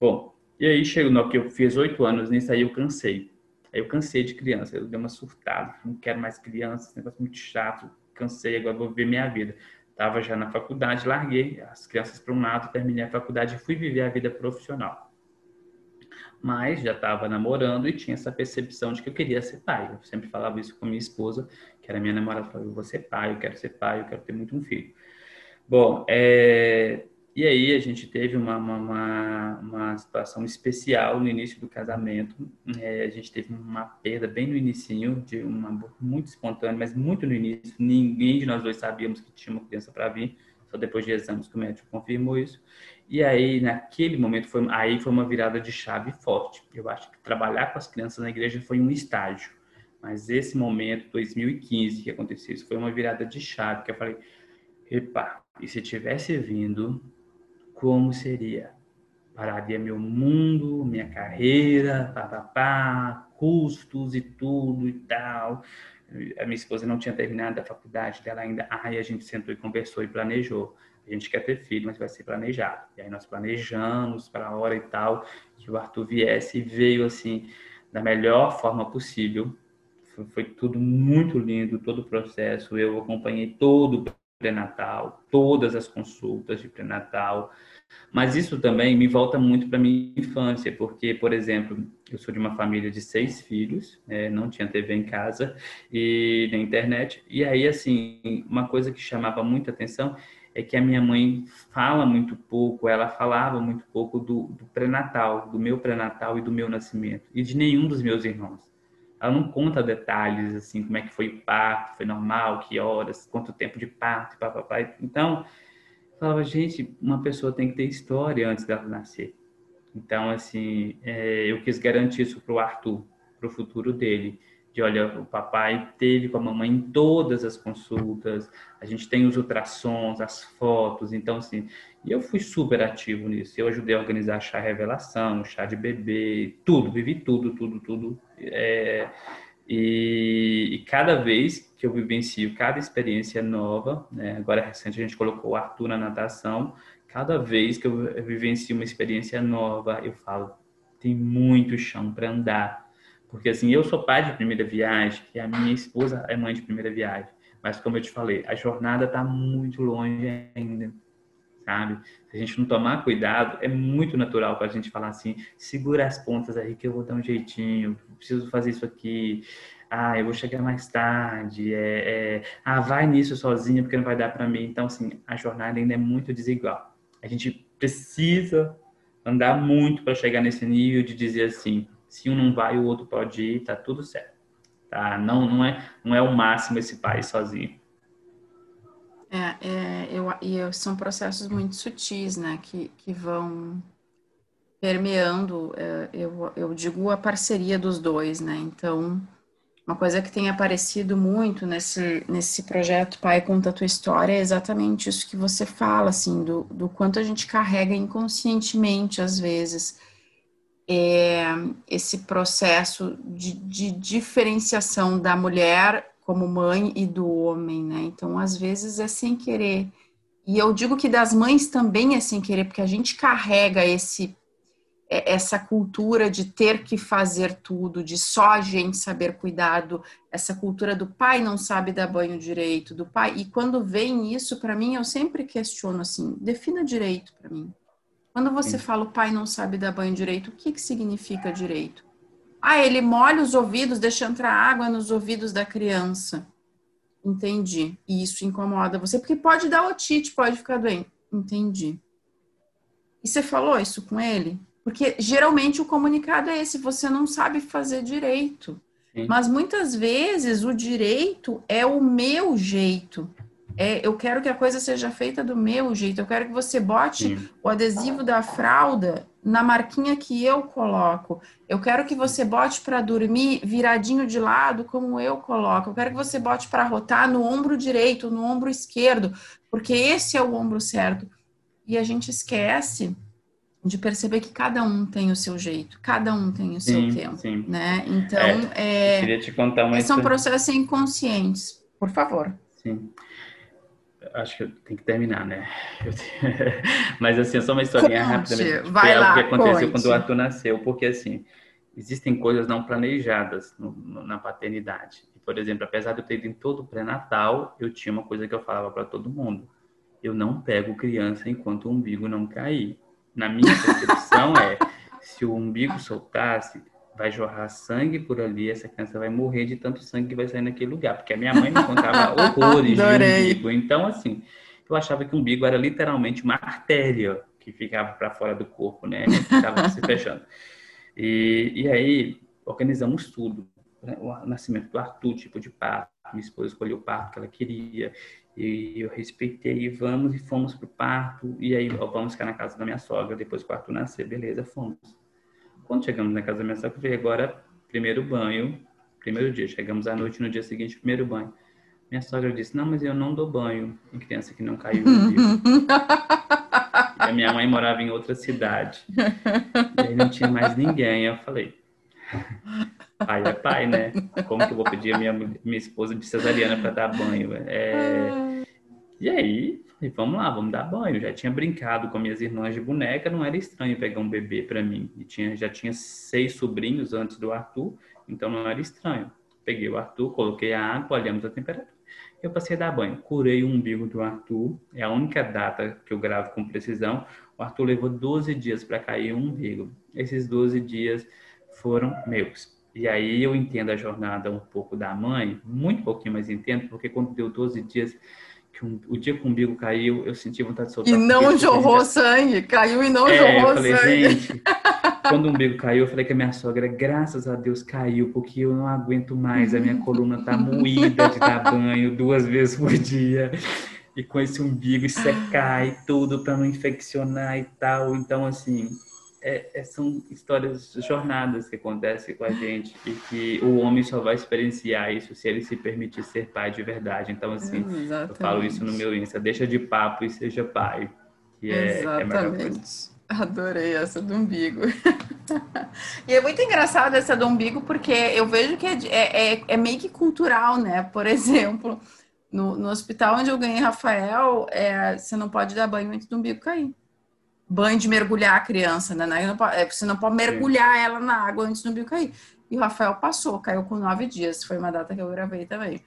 [SPEAKER 2] Bom, e aí chegou no que eu fiz oito anos, nisso aí eu cansei Aí eu cansei de criança, eu dei uma surtada, não quero mais criança, negócio muito chato, cansei, agora vou viver minha vida. Estava já na faculdade, larguei as crianças para um lado, terminei a faculdade e fui viver a vida profissional. mas já estava namorando e tinha essa percepção de que eu queria ser pai. Eu sempre falava isso com minha esposa, que era minha namorada, falava, eu vou ser pai, eu quero ser pai, eu quero ter muito um filho. Bom, é... e aí a gente teve uma, uma, uma, situação especial no início do casamento. É, a gente teve uma perda bem no início, de uma muito espontânea, mas muito no início. Ninguém de nós dois sabíamos que tinha uma criança para vir só depois de exames que o médico confirmou isso. E aí, naquele momento, foi, aí foi uma virada de chave forte. Eu acho que trabalhar com as crianças na igreja foi um estágio. Mas esse momento, 2015, que aconteceu isso, foi uma virada de chave, que eu falei, epa, e se tivesse vindo, como seria? Pararia meu mundo, minha carreira, pá, custos e tudo e tal a minha esposa não tinha terminado a faculdade dela ainda. Aí a gente sentou e conversou e planejou. A gente quer ter filho, mas vai ser planejado. E aí nós planejamos para a hora e tal que o Arthur viesse e veio assim da melhor forma possível. Foi, foi tudo muito lindo, todo o processo. Eu acompanhei todo o pré-natal, todas as consultas de pré-natal. Mas isso também me volta muito para minha infância, porque, por exemplo, eu sou de uma família de seis filhos, é, não tinha TV em casa e na internet. E aí, assim, uma coisa que chamava muita atenção é que a minha mãe fala muito pouco, ela falava muito pouco do, do pré-natal, do meu pré-natal e do meu nascimento, e de nenhum dos meus irmãos. Ela não conta detalhes, assim, como é que foi o parto, foi normal, que horas, quanto tempo de parto, papai. Então, falava, gente, uma pessoa tem que ter história antes dela nascer. Então, assim, é, eu quis garantir isso para o Arthur, para o futuro dele. De, olha, o papai teve com a mamãe em todas as consultas, a gente tem os ultrassons, as fotos, então, assim, e eu fui super ativo nisso. Eu ajudei a organizar chá revelação, chá de bebê, tudo, vivi tudo, tudo, tudo. É, e, e, cada vez que eu vivencio cada experiência nova, né, agora recente a gente colocou o Arthur na natação, cada vez que eu vivencio uma experiência nova, eu falo, tem muito chão para andar. Porque assim, eu sou pai de primeira viagem e a minha esposa é mãe de primeira viagem. Mas como eu te falei, a jornada está muito longe ainda, sabe? Se a gente não tomar cuidado, é muito natural para a gente falar assim, segura as pontas aí que eu vou dar um jeitinho, preciso fazer isso aqui, ah, eu vou chegar mais tarde, é, é, ah, vai nisso sozinho porque não vai dar para mim. Então, assim, a jornada ainda é muito desigual. A gente precisa andar muito para chegar nesse nível de dizer assim, se um não vai, o outro pode ir, tá tudo certo. Tá? Não, não é, não é o máximo esse país sozinho.
[SPEAKER 1] É, é eu, e são processos muito sutis, né, que, que vão permeando, é, eu, eu digo a parceria dos dois, né? Então, uma coisa que tem aparecido muito nesse, nesse projeto Pai Conta a Tua História é exatamente isso que você fala, assim, do, do quanto a gente carrega inconscientemente, às vezes, é, esse processo de, de diferenciação da mulher como mãe e do homem, né? Então, às vezes é sem querer. E eu digo que das mães também é sem querer, porque a gente carrega esse é, essa cultura de ter que fazer tudo, de só a gente saber cuidado, essa cultura do pai não sabe dar banho direito, do pai. E quando vem isso para mim, eu sempre questiono assim: defina direito para mim. Quando você Sim. fala o pai não sabe dar banho direito, o que, que significa direito? Ah, ele molha os ouvidos, deixa entrar água nos ouvidos da criança. Entendi. E isso incomoda você, porque pode dar otite, pode ficar doente. Entendi. E você falou isso com ele? Porque geralmente o comunicado é esse: você não sabe fazer direito. Sim. Mas muitas vezes o direito é o meu jeito. É, eu quero que a coisa seja feita do meu jeito. Eu quero que você bote Sim. o adesivo da fralda na marquinha que eu coloco. Eu quero que você bote para dormir viradinho de lado, como eu coloco. Eu quero que você bote para rotar no ombro direito, no ombro esquerdo, porque esse é o ombro certo. E a gente esquece de perceber que cada um tem o seu jeito, cada um tem o seu sim, tempo, sim. né? Então, é,
[SPEAKER 2] é, queria te contar uma
[SPEAKER 1] são processos inconscientes. Por favor.
[SPEAKER 2] Sim. Acho que eu tenho que terminar, né? (laughs) Mas assim, é só uma historinha rápida.
[SPEAKER 1] Vai lá,
[SPEAKER 2] o que aconteceu
[SPEAKER 1] conte.
[SPEAKER 2] quando o Arthur nasceu, porque assim, existem coisas não planejadas no, no, na paternidade. Por exemplo, apesar de eu ter ido em todo pré-natal, eu tinha uma coisa que eu falava para todo mundo. Eu não pego criança enquanto o umbigo não cair na minha percepção, é se o umbigo soltasse, vai jorrar sangue por ali, essa criança vai morrer de tanto sangue que vai sair naquele lugar. Porque a minha mãe me contava (laughs) horrores de umbigo. Então, assim, eu achava que o umbigo era literalmente uma artéria que ficava para fora do corpo, né? Ficava se fechando. E, e aí, organizamos tudo. Né? O nascimento do Arthur, tipo de parto. Minha esposa escolheu o parto que ela queria. E eu respeitei, vamos e fomos pro parto. E aí, ó, vamos ficar na casa da minha sogra depois que o Arthur nascer. Beleza, fomos. Quando chegamos na casa da minha sogra, eu falei, agora, primeiro banho, primeiro dia. Chegamos à noite, no dia seguinte, primeiro banho. Minha sogra disse, não, mas eu não dou banho em criança que não caiu no rio. (laughs) e a minha mãe morava em outra cidade. E aí não tinha mais ninguém. Eu falei, pai é pai, né? Como que eu vou pedir a minha, minha esposa de cesariana para dar banho? É... E aí, vamos lá, vamos dar banho. Já tinha brincado com minhas irmãs de boneca, não era estranho pegar um bebê para mim. E tinha, já tinha seis sobrinhos antes do Arthur, então não era estranho. Peguei o Arthur, coloquei a água, olhamos a temperatura. Eu passei a dar banho. Curei o umbigo do Arthur, é a única data que eu gravo com precisão. O Arthur levou 12 dias para cair o umbigo. Esses 12 dias foram meus. E aí eu entendo a jornada um pouco da mãe, muito pouquinho, mas entendo, porque quando deu 12 dias, que um, o dia que o umbigo caiu, eu senti vontade de soltar.
[SPEAKER 1] E não jorrou sangue, caiu e não é, jorrou
[SPEAKER 2] eu falei,
[SPEAKER 1] sangue.
[SPEAKER 2] Gente, (laughs) quando o umbigo caiu, eu falei que a minha sogra, graças a Deus, caiu, porque eu não aguento mais, a minha coluna tá moída de dar banho duas vezes por dia. E com esse umbigo secar e tudo para não infeccionar e tal. Então, assim, é, é, são histórias, jornadas que acontecem com a gente e que o homem só vai experienciar isso se ele se permitir ser pai de verdade. Então, assim, eu falo isso no meu Insta, deixa de papo e seja pai, que é,
[SPEAKER 1] Exatamente. É Adorei essa do umbigo. (laughs) e é muito engraçado essa do umbigo, porque eu vejo que é, é, é, é meio que cultural, né? Por (laughs) exemplo, no, no hospital onde eu ganhei Rafael, é, você não pode dar banho antes do umbigo cair banho de mergulhar a criança, né? Não é, você não pode mergulhar Sim. ela na água antes do bico cair. E o Rafael passou, caiu com nove dias. Foi uma data que eu gravei também.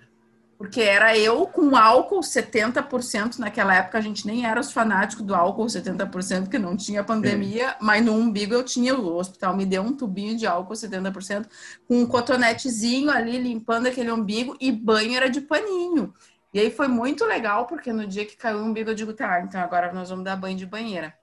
[SPEAKER 1] Porque era eu com álcool 70%. Naquela época a gente nem era os fanáticos do álcool 70%, que não tinha pandemia, Sim. mas no umbigo eu tinha. O hospital me deu um tubinho de álcool 70%, com um cotonetezinho ali limpando aquele umbigo e banho era de paninho. E aí foi muito legal, porque no dia que caiu o umbigo eu digo, tá, então agora nós vamos dar banho de banheira.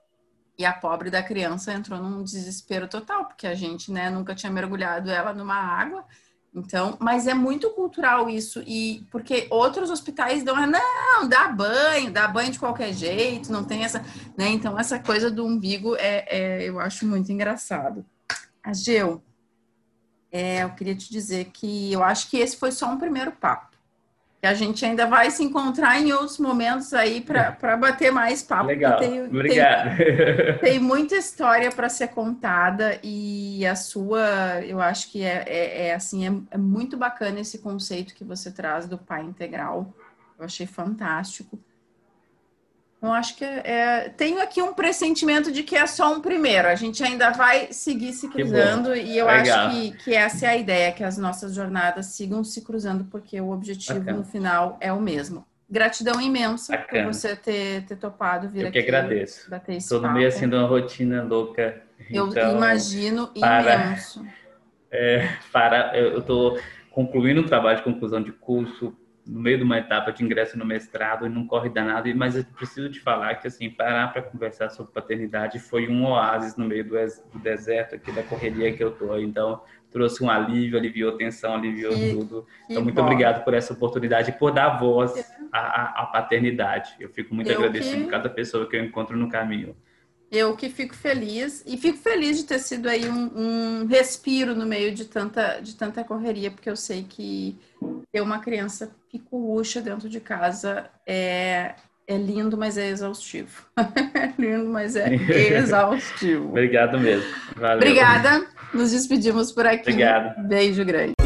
[SPEAKER 1] E a pobre da criança entrou num desespero total, porque a gente, né, nunca tinha mergulhado ela numa água. Então, mas é muito cultural isso, e porque outros hospitais dão, não, dá banho, dá banho de qualquer jeito, não tem essa, né? Então, essa coisa do umbigo é, é eu acho muito engraçado. Ageu, é, eu queria te dizer que eu acho que esse foi só um primeiro papo que a gente ainda vai se encontrar em outros momentos aí para bater mais papo.
[SPEAKER 2] Legal, tem, obrigado.
[SPEAKER 1] Tem, (laughs) tem muita história para ser contada e a sua, eu acho que é, é, é assim, é, é, muito bacana esse conceito que você traz do pai integral. Eu achei fantástico. Eu acho que é, é, tenho aqui um pressentimento de que é só um primeiro. A gente ainda vai seguir se cruzando e eu Legal. acho que, que essa é a ideia, que as nossas jornadas sigam se cruzando, porque o objetivo Bacana. no final é o mesmo. Gratidão imensa Bacana. por você ter, ter topado vir
[SPEAKER 2] eu
[SPEAKER 1] aqui.
[SPEAKER 2] Eu que agradeço. Estou no meio assim de uma rotina louca.
[SPEAKER 1] Eu então, imagino para, imenso.
[SPEAKER 2] É, para, eu estou concluindo o trabalho de conclusão de curso, no meio de uma etapa de ingresso no mestrado e não corre danado, mas eu preciso te falar que, assim, parar para conversar sobre paternidade foi um oásis no meio do, do, deserto aqui, da correria que eu tô. Então, trouxe um alívio, aliviou tensão, aliviou que, tudo. Então, muito bom. obrigado por essa oportunidade, por dar voz à, à paternidade. Eu fico muito eu agradecido que... por cada pessoa que eu encontro no caminho.
[SPEAKER 1] Eu que fico feliz e fico feliz de ter sido aí um, um, respiro no meio de tanta, de tanta correria, porque eu sei que ter uma criança picuruxa dentro de casa é, é lindo, mas é exaustivo. é (laughs) lindo, mas é exaustivo. (laughs)
[SPEAKER 2] Obrigado mesmo. Valeu.
[SPEAKER 1] Obrigada. Nos despedimos por aqui.
[SPEAKER 2] Obrigado.
[SPEAKER 1] Beijo grande.